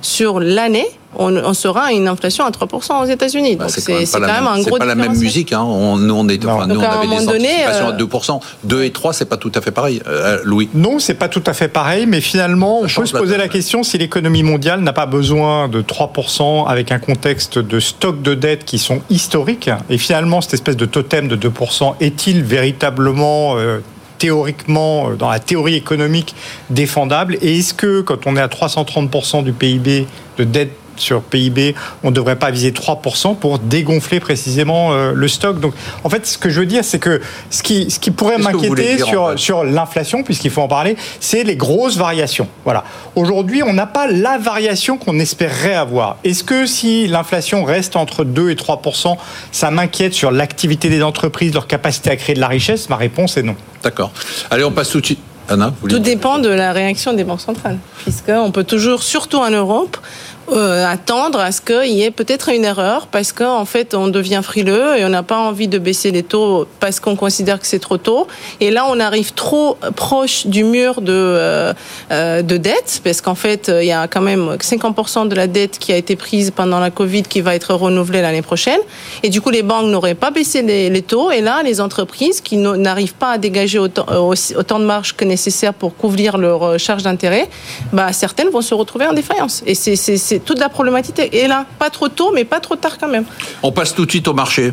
sur l'année, on, sera à une inflation à 3% aux États-Unis. Bah, Donc c'est quand, même, un gros. C'est pas la même musique. Hein. On, nous, on, est, enfin, nous, on avait des anticipations à 2%. 2 et 3, c'est pas tout à fait pareil, euh, Louis. Non, c'est pas tout à fait pareil, mais finalement, on peut se poser la question si l'économie mondiale n'a pas besoin de 3% avec un contexte de stock de dettes qui sont historiques. Et finalement, cette espèce de totem de 2% est-il véritablement euh, théoriquement, euh, dans la théorie économique, défendable? Et est-ce que, quand on est à 330% du PIB de dette sur PIB, on ne devrait pas viser 3% pour dégonfler précisément euh, le stock. Donc, en fait, ce que je veux dire, c'est que ce qui, ce qui pourrait m'inquiéter sur, sur l'inflation, puisqu'il faut en parler, c'est les grosses variations. Voilà. Aujourd'hui, on n'a pas la variation qu'on espérerait avoir. Est-ce que si l'inflation reste entre 2 et 3%, ça m'inquiète sur l'activité des entreprises, leur capacité à créer de la richesse? Ma réponse est non. D'accord. Allez, on passe tout de suite. Anna, Tout dépend de la réaction des banques centrales, puisqu'on peut toujours, surtout en Europe, euh, attendre à ce qu'il y ait peut-être une erreur parce qu'en fait on devient frileux et on n'a pas envie de baisser les taux parce qu'on considère que c'est trop tôt. Et là on arrive trop proche du mur de, euh, euh de dette parce qu'en fait il y a quand même 50% de la dette qui a été prise pendant la Covid qui va être renouvelée l'année prochaine. Et du coup les banques n'auraient pas baissé les, taux et là les entreprises qui n'arrivent pas à dégager autant, de marge que nécessaire pour couvrir leur charge d'intérêt, bah, certaines vont se retrouver en défaillance. Et c'est toute la problématique est là. Pas trop tôt, mais pas trop tard quand même. On passe tout de suite au marché.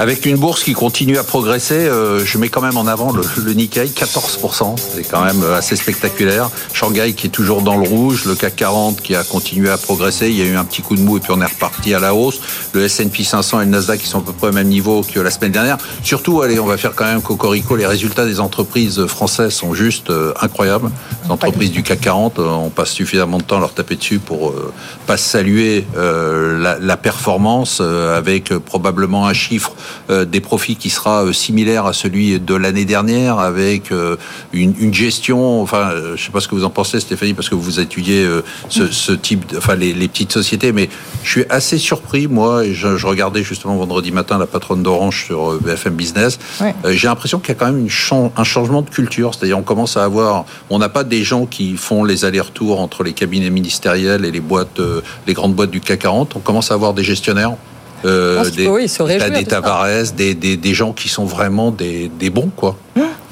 Avec une bourse qui continue à progresser, euh, je mets quand même en avant le, le Nikkei, 14%. C'est quand même euh, assez spectaculaire. Shanghai qui est toujours dans le rouge, le CAC 40 qui a continué à progresser. Il y a eu un petit coup de mou et puis on est reparti à la hausse. Le S&P 500 et le Nasdaq qui sont à peu près au même niveau que la semaine dernière. Surtout, allez, on va faire quand même cocorico. Les résultats des entreprises françaises sont juste euh, incroyables. Les entreprises du CAC 40, euh, on passe suffisamment de temps à leur taper dessus pour euh, pas saluer euh, la, la performance euh, avec euh, probablement un chiffre des profits qui sera euh, similaire à celui de l'année dernière avec euh, une, une gestion. Enfin, euh, je sais pas ce que vous en pensez, Stéphanie, parce que vous étudiez euh, ce, ce type, de, enfin les, les petites sociétés, mais je suis assez surpris moi. Et je, je regardais justement vendredi matin la patronne d'Orange sur euh, BFM Business. Ouais. Euh, J'ai l'impression qu'il y a quand même une chan- un changement de culture, c'est-à-dire on commence à avoir, on n'a pas des gens qui font les allers-retours entre les cabinets ministériels et les boîtes, euh, les grandes boîtes du CAC 40. On commence à avoir des gestionnaires. Euh, des, faut, oui, réjouir des. Tavares, des, des, des gens qui sont vraiment des, des bons, quoi.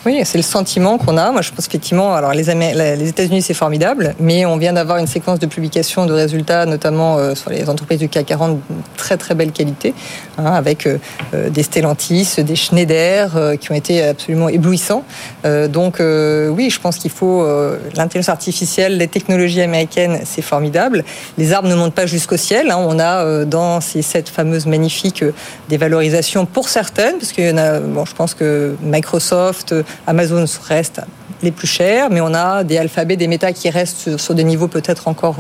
Oui, c'est le sentiment qu'on a. Moi, je pense effectivement, alors les, Amé- les États-Unis, c'est formidable, mais on vient d'avoir une séquence de publication de résultats, notamment euh, sur les entreprises du CAC 40, de très très belle qualité, hein, avec euh, euh, des Stellantis, des Schneider, euh, qui ont été absolument éblouissants. Donc, oui, je pense qu'il faut l'intelligence artificielle, les technologies américaines, c'est formidable. Les arbres ne montent pas jusqu'au ciel. hein. On a dans ces sept fameuses magnifiques des valorisations pour certaines, parce qu'il y en a, bon, je pense que Microsoft, Amazon restent les plus chers, mais on a des alphabets, des méta qui restent sur, des niveaux peut-être encore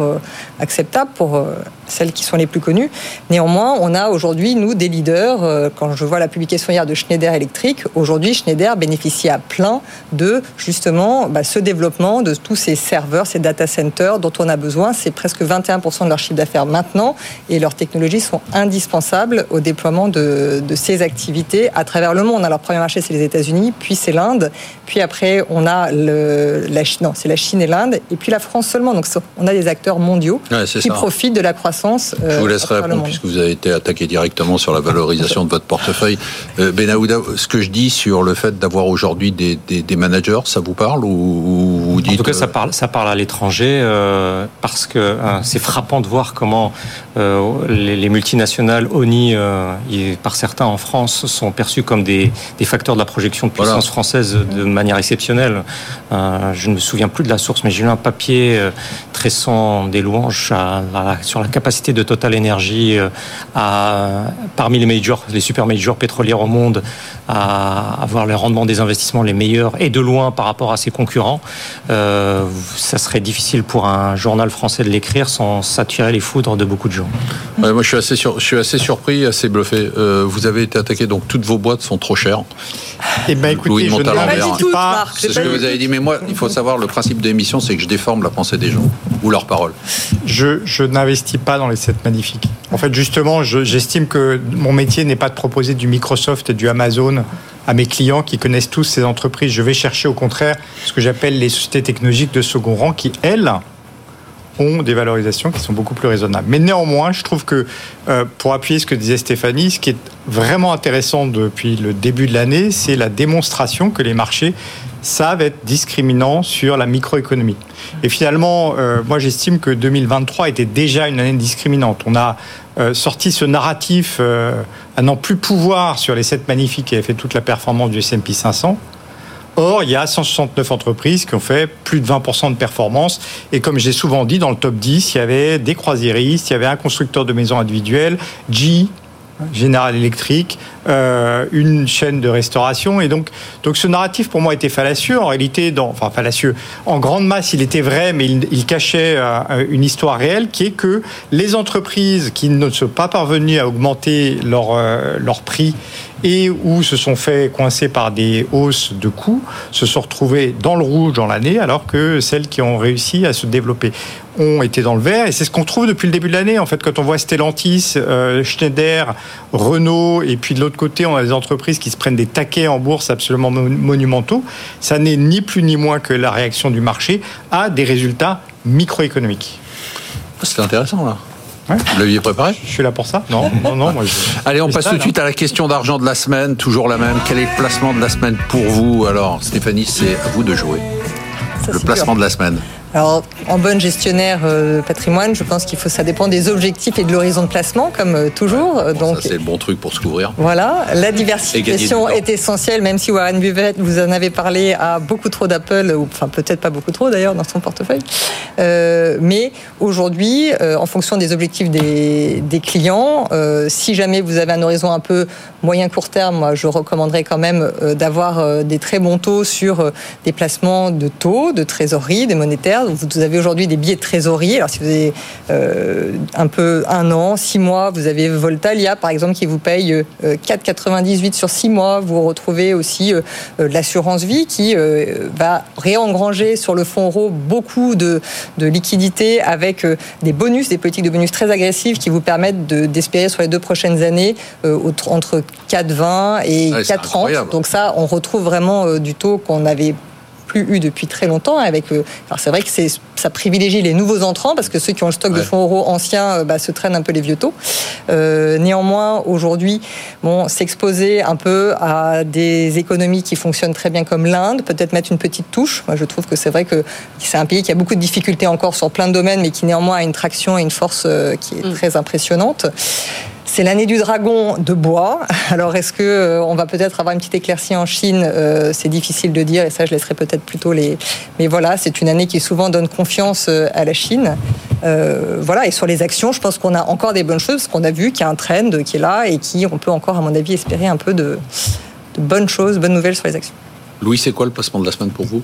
acceptables pour celles qui sont les plus connues. Néanmoins, on a aujourd'hui, nous, des leaders. euh, quand je vois la publication hier de Schneider Electric, aujourd'hui, Schneider bénéficie à plein de, justement, bah, ce développement de tous ces serveurs, ces data centers dont on a besoin. C'est presque 21% de leur chiffre d'affaires maintenant et leurs technologies sont indispensables au déploiement de, de ces activités à travers le monde. Alors, premier marché, c'est les États-Unis, puis c'est l'Inde, puis après, on a le, la Chine, non, c'est la Chine et l'Inde, et puis la France seulement. Donc, on a des acteurs mondiaux Ouais, qui ça. profitent de la croissance. Je euh, vous laisserai le répondre puisque vous avez été attaqué directement sur la valorisation de votre portefeuille. Euh, Ben Aouda, ce que je dis sur le fait d'avoir aujourd'hui des, des, des managers, ça vous parle ou, vous dites En tout cas, euh, ça parle, ça parle à l'étranger euh, parce que euh, c'est frappant de voir comment euh, les, les multinationales ONI, euh, et par certains en France, sont perçues comme des, des facteurs de la projection de puissance Voilà. française de manière exceptionnelle. Euh, je ne me souviens plus de la source, mais j'ai lu un papier euh, tressant des louanges à sur la capacité de Total Energy euh, à, parmi les majors, les super majors pétrolières au monde, à avoir le rendement des investissements les meilleurs et de loin par rapport à ses concurrents. Euh, ça serait difficile pour un journal français de l'écrire sans s'attirer les foudres de beaucoup de gens. ouais, moi, je suis assez, sur- je suis assez surpris, assez bluffé. Euh, vous avez été attaqué, donc toutes vos boîtes sont trop chères. Eh ben, écoutez, je Montalembert. Pas pas. Marc. C'est ce pas que vous avez dit. Mais moi, il faut savoir, le principe de l'émission, c'est que je déforme la pensée des gens ou leurs paroles. Je, je n'investis pas dans les 7 magnifiques. En fait, justement, je- j'estime que mon métier n'est pas de proposer du Microsoft et du Amazon à mes clients qui connaissent tous ces entreprises. Je vais chercher au contraire ce que j'appelle les sociétés technologiques de second rang qui, elles, ont des valorisations qui sont beaucoup plus raisonnables. Mais néanmoins, je trouve que, euh, pour appuyer ce que disait Stéphanie, ce qui est vraiment intéressant depuis le début de l'année, c'est la démonstration que les marchés savent être discriminants sur la microéconomie. Et finalement, euh, moi j'estime que 2023 était déjà une année discriminante. On a euh, sorti ce narratif euh, à n'en plus pouvoir sur les 7 magnifiques qui avaient fait toute la performance du S&P 500. Or, il y a 169 entreprises qui ont fait plus de 20% de performance. Et comme j'ai souvent dit, dans le top 10, il y avait des croisiéristes, il y avait un constructeur de maisons individuelles, G, General Electric, euh, une chaîne de restauration. Et donc, donc ce narratif pour moi était fallacieux. En réalité, enfin fallacieux. En grande masse, il était vrai, mais il, cachait euh, une histoire réelle qui est que les entreprises qui ne sont pas parvenues à augmenter leur, euh, prix et où se sont fait coincer par des hausses de coûts se sont retrouvées dans le rouge dans l'année, alors que celles qui ont réussi à se développer ont été dans le vert. Et c'est ce qu'on trouve depuis le début de l'année. En fait, quand on voit Stellantis, euh, Schneider, Renault, et puis de l'autre côté, on a des entreprises qui se prennent des taquets en bourse absolument mon- monumentaux, ça n'est ni plus ni moins que la réaction du marché à des résultats microéconomiques. C'était intéressant, là. Ouais. Vous l'aviez préparé Je suis là pour ça Non, non, non. Moi, je... Allez, on C'est passe ça, tout de suite à la question d'argent de la semaine, toujours la même. Quel est le placement de la semaine pour vous? Alors, Stéphanie, c'est à vous de jouer. Ça, Le c'est placement dur. de la semaine. Alors, en bonne gestionnaire euh, patrimoine, je pense qu'il faut, ça dépend des objectifs et de l'horizon de placement, comme euh, toujours. Donc, c'est le bon truc pour se couvrir. Voilà, la diversification est essentielle, même si Warren Buffett, vous en avez parlé, a beaucoup trop d'Apple, ou enfin peut-être pas beaucoup trop d'ailleurs dans son portefeuille. Euh, mais aujourd'hui, en fonction des objectifs des, des clients, si jamais vous avez un horizon un peu moyen court terme, moi, je recommanderais quand même d'avoir des très bons taux sur des placements de taux, de trésorerie, des monétaires vous avez aujourd'hui des billets de trésorerie. Alors si vous avez euh, un peu un an, six mois, vous avez Voltalia par exemple qui vous paye 4,98 euh, sur six mois. Vous retrouvez aussi euh, l'assurance vie qui va réengranger sur le fonds euro beaucoup de, liquidités avec des bonus, des politiques de bonus très agressives qui vous permettent d'espérer sur les deux prochaines années entre 4,20 et 4,30. Donc ça, on retrouve vraiment du taux qu'on avait plus eu depuis très longtemps. Avec, euh, alors c'est vrai que c'est, ça privilégie les nouveaux entrants parce que ceux qui ont le stock de fonds euros anciens euh, bah, se traînent un peu les vieux taux. Euh, néanmoins, aujourd'hui, bon, s'exposer un peu à des économies qui fonctionnent très bien comme l'Inde, peut-être mettre une petite touche. Moi, je trouve que c'est vrai que c'est un pays qui a beaucoup de difficultés encore sur plein de domaines, mais qui néanmoins a une traction et une force qui est mm. très impressionnante. C'est l'année du dragon de bois. Alors, est-ce que euh, on va peut-être avoir une petite éclaircie en Chine euh, C'est difficile de dire, et ça, je laisserai peut-être plutôt les. Mais voilà, c'est une année qui souvent donne confiance euh, à la Chine. voilà, et sur les actions, je pense qu'on a encore des bonnes choses, parce qu'on a vu qu'il y a un trend qui est là et qui, on peut encore, à mon avis, espérer un peu de, bonnes choses, bonnes nouvelles sur les actions. Louis, c'est quoi le placement de la semaine pour vous?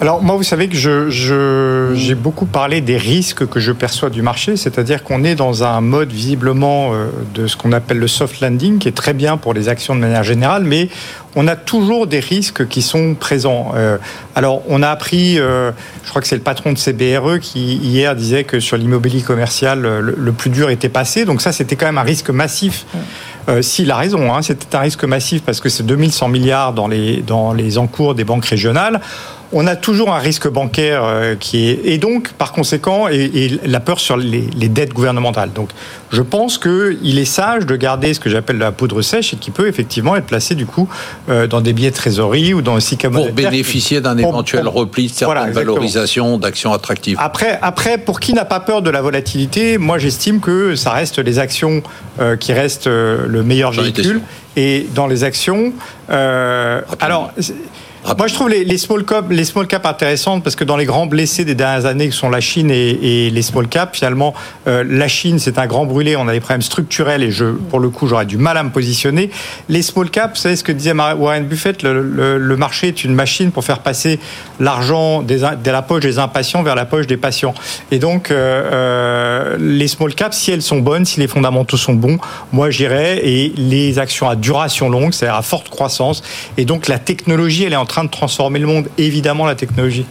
Alors moi, vous savez que j'ai beaucoup parlé des risques que je perçois du marché, c'est-à-dire qu'on est dans un mode visiblement euh, de ce qu'on appelle le soft landing, qui est très bien pour les actions de manière générale, mais on a toujours des risques qui sont présents. Euh, alors, on a appris, euh, je crois que c'est le patron de CBRE qui hier disait que sur l'immobilier commercial, le, plus dur était passé. Donc ça, c'était quand même un risque massif. S'il a raison, hein, c'était un risque massif parce que c'est 2100 milliards dans les, dans les encours des banques régionales on a toujours un risque bancaire euh, qui est et donc par conséquent et, la peur sur les, dettes gouvernementales. Donc je pense qu'il est sage de garder ce que j'appelle la poudre sèche et qui peut effectivement être placé du coup euh, dans des billets de trésorerie ou dans un Pour bénéficier d'un éventuel repli de certaines valorisations d'actions attractives. Après, après, pour qui n'a pas peur de la volatilité, moi j'estime que ça reste les actions euh, qui restent le meilleur véhicule. Et dans les actions, alors moi, je trouve les, les, small cap, les small cap intéressantes parce que dans les grands blessés des dernières années, qui sont la Chine et, et les small cap, finalement, euh, la Chine, c'est un grand brûlé. On a des problèmes structurels et je, pour le coup, j'aurais du mal à me positionner. Les small cap, vous savez ce que disait Warren Buffett, le, le, le marché est une machine pour faire passer l'argent de la poche des impatients vers la poche des patients. Et donc, euh, euh, les small cap, si elles sont bonnes, si les fondamentaux sont bons, moi j'irais et les actions à duration longue, c'est-à-dire à forte croissance. Et donc, la technologie, elle est en train de transformer le monde, évidemment la technologie.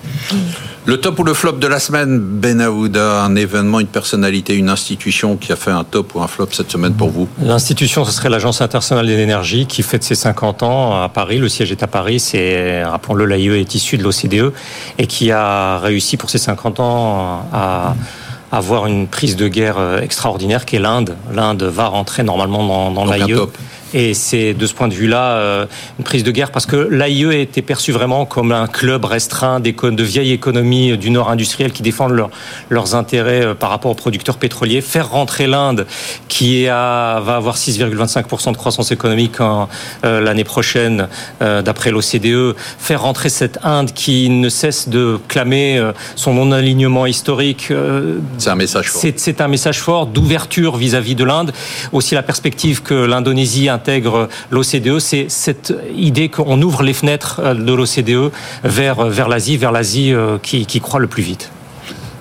Le top ou le flop de la semaine, Ben Aouda, un événement, une personnalité, une institution qui a fait un top ou un flop cette semaine pour vous L'institution, ce serait l'Agence internationale de l'énergie qui fête ses 50 ans à Paris. Le siège est à Paris. C'est, rappelons-le, l'AIE est issue de l'OCDE et qui a réussi pour ses 50 ans à avoir une prise de guerre extraordinaire qui est l'Inde. L'Inde va rentrer normalement dans, dans l'AIE. Et c'est de ce point de vue-là euh, une prise de guerre parce que l'AIE a été perçu vraiment comme un club restreint de vieilles économies du nord industriel qui défendent leurs intérêts euh, par rapport aux producteurs pétroliers. Faire rentrer l'Inde qui va avoir 6,25% de croissance économique euh, l'année prochaine d'après l'OCDE. Faire rentrer cette Inde qui ne cesse de clamer son non-alignement historique. c'est un message fort. C'est un message fort d'ouverture vis-à-vis de l'Inde. Aussi la perspective que l'Indonésie intègre l'OCDE, c'est cette idée qu'on ouvre les fenêtres euh, de l'OCDE vers, vers l'Asie, vers l'Asie euh, qui, qui croît le plus vite.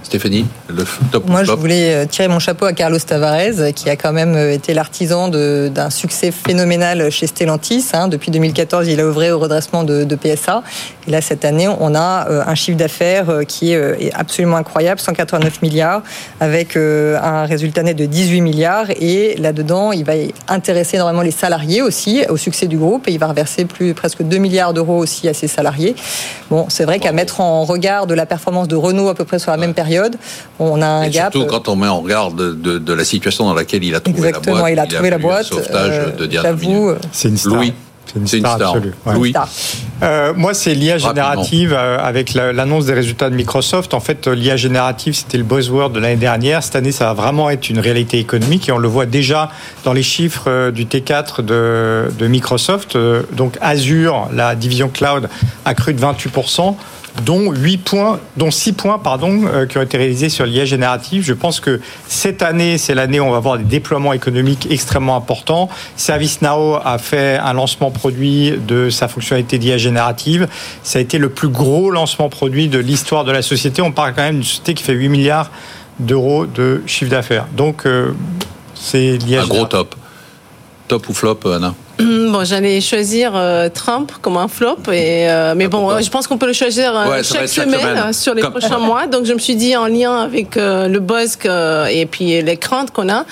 Stéphanie, le top Moi, je voulais euh, tirer mon chapeau à Carlos Tavares, qui a quand même euh, été l'artisan d'un succès phénoménal chez Stellantis. Hein. Depuis 2014, il a œuvré au redressement de, PSA. Et là, cette année, on a euh, un chiffre d'affaires qui est absolument incroyable, 189 milliards, avec un résultat net de 18 milliards. Et là-dedans, il va intéresser énormément les salariés aussi au succès du groupe. Et il va reverser plus, presque 2 milliards d'euros aussi à ses salariés. Bon, c'est vrai qu'à mettre en regard de la performance de Renault à peu près sur la même période, on a un Et gap. Surtout quand on met en regard de, la situation dans laquelle il a trouvé Exactement, la boîte. Il a trouvé la boîte. sauvetage euh, de vous, C'est une star. Louis. C'est une star. absolue. Ouais. Oui. Star. Euh, moi, c'est l'IA générative euh, avec la- l'annonce des résultats de Microsoft. En fait, euh, l'IA générative, c'était le buzzword de l'année dernière. Cette année, ça va vraiment être une réalité économique et on le voit déjà dans les chiffres du T4 de, de Microsoft. Donc, Azure, la division cloud, a cru de 28%. Dont 8 points, dont 6 points pardon, euh, qui ont été réalisés sur l'IA générative. Je pense que cette année, c'est l'année où on va avoir des déploiements économiques extrêmement importants. ServiceNow a fait un lancement produit de sa fonctionnalité d'IA générative. Ça a été le plus gros lancement produit de l'histoire de la société. On parle quand même d'une société qui fait 8 milliards d'euros de chiffre d'affaires. Donc, euh, c'est l'IA Un gros top. Top ou flop, Anna? Hum, Bon, j'allais choisir euh, Trump comme un flop, et, euh, mais bon, euh, je pense qu'on peut le choisir euh, Ouais, chaque, semaine, sur les Comme- prochains mois. Donc, je me suis dit en lien avec le buzz que- et puis les craintes qu'on a,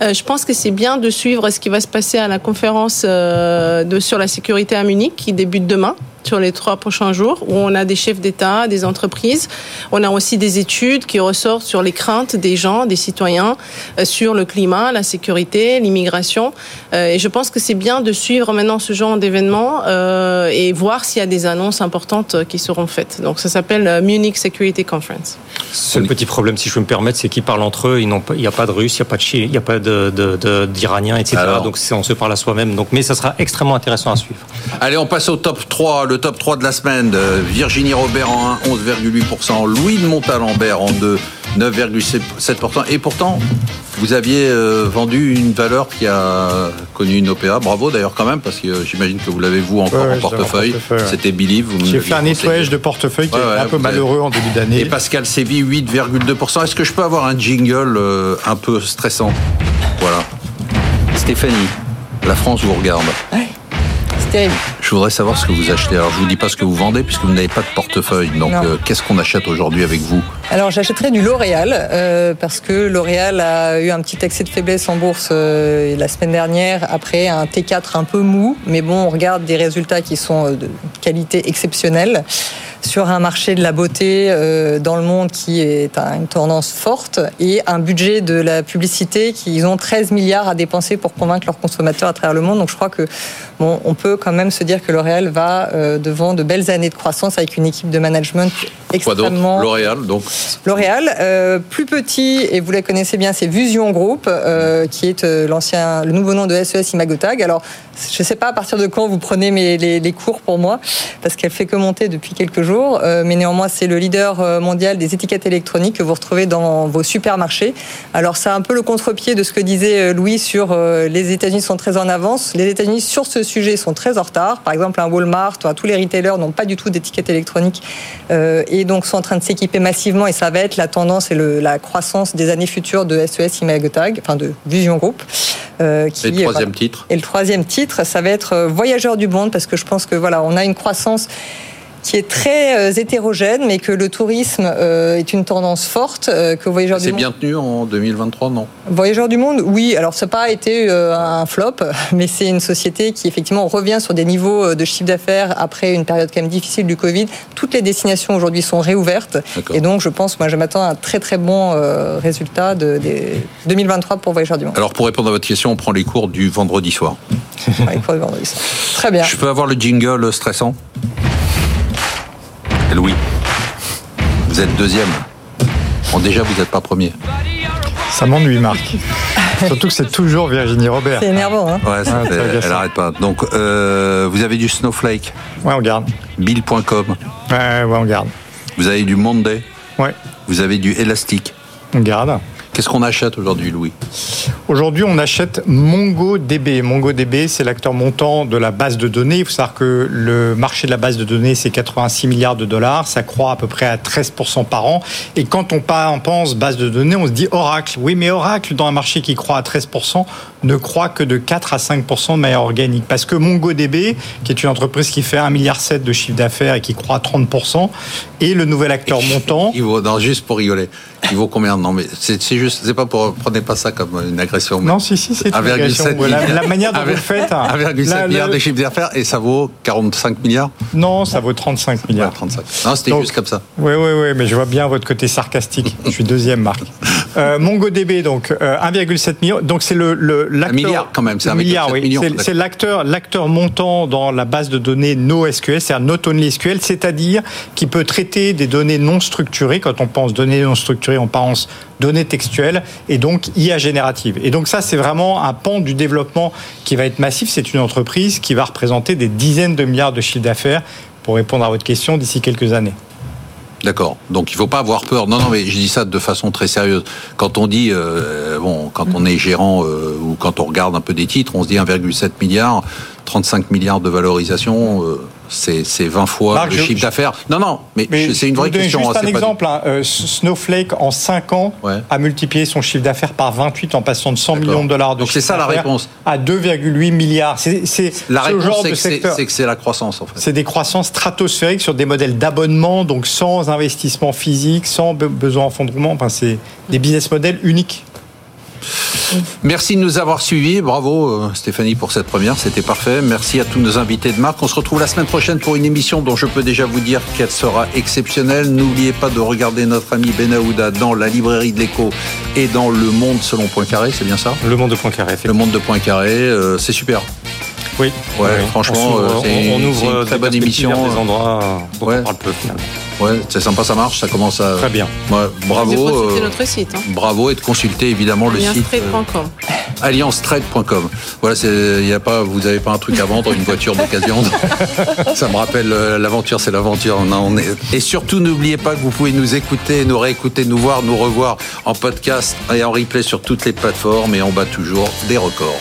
je pense que c'est bien de suivre ce qui va se passer à la conférence de, sur la sécurité à Munich qui débute demain sur les trois prochains jours, où on a des chefs d'État, des entreprises. On a aussi des études qui ressortent sur les craintes des gens, des citoyens, euh, sur le climat, la sécurité, l'immigration. Euh, et je pense que c'est bien de suivre maintenant ce genre d'événements euh, et voir s'il y a des annonces importantes qui seront faites. Donc ça s'appelle Munich Security Conference. Seul petit problème, si je peux me permettre, c'est qu'ils parlent entre eux. Il n'y a pas de Russes, il n'y a pas de Chi- il n'y a pas de- de- de- d'Iraniens, etc. Alors. Donc on se parle à soi-même. Donc, mais ça sera extrêmement intéressant à suivre. Allez, on passe au top 3, le top 3 de la semaine. Virginie Robert en 1, 11,8%. Louis de Montalembert en 2, 9,7%. Et pourtant, vous aviez euh, vendu une valeur qui a connu une OPA. Bravo d'ailleurs quand même, parce que euh, j'imagine que vous l'avez vous encore Ouais, en ouais, portefeuille. portefeuille, ouais. C'était Believe. vous me J'ai fait un conseillé. nettoyage de portefeuille qui Ouais, est un peu avez- malheureux en début d'année. Et Pascal Sévy, 8,2%. Est-ce que je peux avoir un jingle euh, un peu stressant? Voilà. Stéphanie, la France vous regarde. C'est terrible. Je voudrais savoir ce que vous achetez. Alors, je vous dis pas ce que vous vendez puisque vous n'avez pas de portefeuille. Donc, euh, qu'est-ce qu'on achète aujourd'hui avec vous? Alors j'achèterai du L'Oréal euh, parce que L'Oréal a eu un petit accès de faiblesse en bourse euh, la semaine dernière après un T4 un peu mou, mais bon on regarde des résultats qui sont de qualité exceptionnelle sur un marché de la beauté dans le monde qui est à une tendance forte et un budget de la publicité qu'ils ont 13 milliards à dépenser pour convaincre leurs consommateurs à travers le monde. Donc je crois que bon, on peut quand même se dire que L'Oréal va euh, devant de belles années de croissance avec une équipe de management Quoi d'autre extrêmement L'Oréal, donc. L'Oréal, euh, plus petit, et vous la connaissez bien, c'est Fusion Group, euh, qui est l'ancien, le nouveau nom de SES Imagotag. Alors, je ne sais pas à partir de quand vous prenez mes, les, les cours pour moi, parce qu'elle fait que monter depuis quelques jours, euh, mais néanmoins, c'est le leader euh, mondial des étiquettes électroniques que vous retrouvez dans vos supermarchés. Alors, c'est un peu le contre-pied de ce que disait euh, Louis sur euh, les États-Unis sont très en avance. Les États-Unis, sur ce sujet, sont très en retard. Par exemple, un Walmart, tous les retailers n'ont pas du tout d'étiquettes électroniques euh, et donc sont en train de s'équiper massivement et ça va être la tendance et le- la croissance des années futures de SES Imagotag, enfin de Vision Group. qui, Et le troisième voilà. titre Et le troisième titre, ça va être euh, Voyageurs du monde, parce que je pense que voilà, on a une croissance qui est très euh, hétérogène, mais que le tourisme euh, est une tendance forte, euh, que Voyageurs du C'est monde. bien tenu en 2023, non? Voyageurs du monde, oui. Alors, ça n'a pas été un flop, mais c'est une société qui, effectivement, revient sur des niveaux de chiffre d'affaires après une période quand même difficile du Covid. Toutes les destinations aujourd'hui sont réouvertes. Et donc, je pense, moi, je m'attends à un très, très bon résultat de, des 2023 pour Voyageurs du monde. Alors, pour répondre à votre question, on prend les cours du vendredi soir. Ouais, pour le vendredi soir. Très bien. Je peux avoir le jingle stressant? Louis, vous êtes deuxième. Bon, déjà, vous n'êtes pas premier. Ça m'ennuie, Marc. Surtout que c'est toujours Virginie Robert. C'est énervant, hein Ouais, ça Ah, fait- c'est agaçant. elle n'arrête pas. Donc, euh, vous avez du Snowflake, Ouais, on garde. Bill.com, Ouais, ouais, on garde. vous avez du Monday, Ouais, vous avez du Elastic. on garde. Qu'est-ce qu'on achète aujourd'hui, Louis? Aujourd'hui, on achète MongoDB. MongoDB, c'est l'acteur montant de la base de données. Il faut savoir que le marché de la base de données, c'est 86 milliards de dollars. Ça croît à peu près à 13% par an. Et quand on pense base de données, on se dit Oracle. Oui, mais Oracle, dans un marché qui croît à 13%, ne croît que de 4 à 5% de manière organique. Parce que MongoDB, qui est une entreprise qui fait 1,7 milliard de chiffre d'affaires et qui croît à 30%, est le nouvel acteur montant. Il vaut, non, juste pour rigoler. Il vaut combien Non, mais c'est juste, c'est pas pour, prenez pas ça comme une agression. Non, si, si, c'est une 1,7 agression. La, milliard. la manière dont vous le faites. hein. 1,7 la- milliard de chiffre d'affaires et ça vaut 45 milliards Non, ça vaut 35 Ouais, milliards. 35. Non, c'était juste comme ça. Oui, oui, oui, mais je vois bien votre côté sarcastique. Je suis deuxième, Marc. Euh, MongoDB, donc euh, 1,7 million. Donc c'est le, le- l'acteur- milliard, quand même, c'est un milliard, oui. C'est- l'acteur, l'acteur montant dans la base de données NoSQL, c'est un Not Only SQL, c'est-à-dire qui peut traiter des données non structurées. Quand on pense données non structurées, on pense données textuelles et donc IA générative. Et donc ça, c'est vraiment un pan du développement qui va être massif. C'est une entreprise qui va représenter des dizaines de milliards de chiffres d'affaires pour répondre à votre question d'ici quelques années. D'accord. Donc il faut pas avoir peur. Non, non, mais je dis ça de façon très sérieuse. Quand on dit, euh, bon, quand on est gérant euh, ou quand on regarde un peu des titres, on se dit 1,7 milliard, 35 milliards de valorisation, euh, c'est c'est 20 fois Marc, le je- chiffre d'affaires. Non, non, mais, Mais je- c'est une je vraie vous donne question. Juste hein, un pas- exemple. hein. Euh, Snowflake, en 5 ans, Ouais. a multiplié son chiffre d'affaires par 28 en passant de 100 D'accord. millions de dollars de Donc c'est ça la réponse. À 2,8 milliards. C'est La ce réponse, genre c'est de que c'est secteur. c'est que c'est la croissance, en fait. C'est des croissances stratosphériques sur des modèles d'abonnement, donc sans investissement physique, sans be- besoin en fonds de roulement. Enfin, c'est des business models uniques. Merci de nous avoir suivis. Bravo euh, Stéphanie pour cette première, c'était parfait. Merci à tous nos invités de marque. On se retrouve la semaine prochaine pour une émission dont je peux déjà vous dire qu'elle sera exceptionnelle. N'oubliez pas de regarder notre ami Ben Aouda dans la librairie de l'écho et dans Le Monde selon Poincaré, c'est bien ça? Le monde de Poincaré, Le. Monde de Poincaré, euh, c'est super. Oui. Ouais, Oui. franchement, on, s'ouvre- euh, on- on ouvre une très bonne émission. des endroits dont Ouais. on parle peu finalement. Ouais, c'est sympa, ça marche, ça commence à. Très bien. Ouais, de bravo. consulter euh, notre site. Hein. Bravo et de consulter évidemment le site. euh, Alliancetrade.com. alliancetrade.com. Voilà, c'est, y a pas, vous n'avez pas un truc à vendre, une voiture d'occasion. Ça me rappelle euh, l'aventure, c'est l'aventure. Non, on est... Et surtout, n'oubliez pas que vous pouvez nous écouter, nous réécouter, nous voir, nous revoir en podcast et en replay sur toutes les plateformes et on bat toujours des records.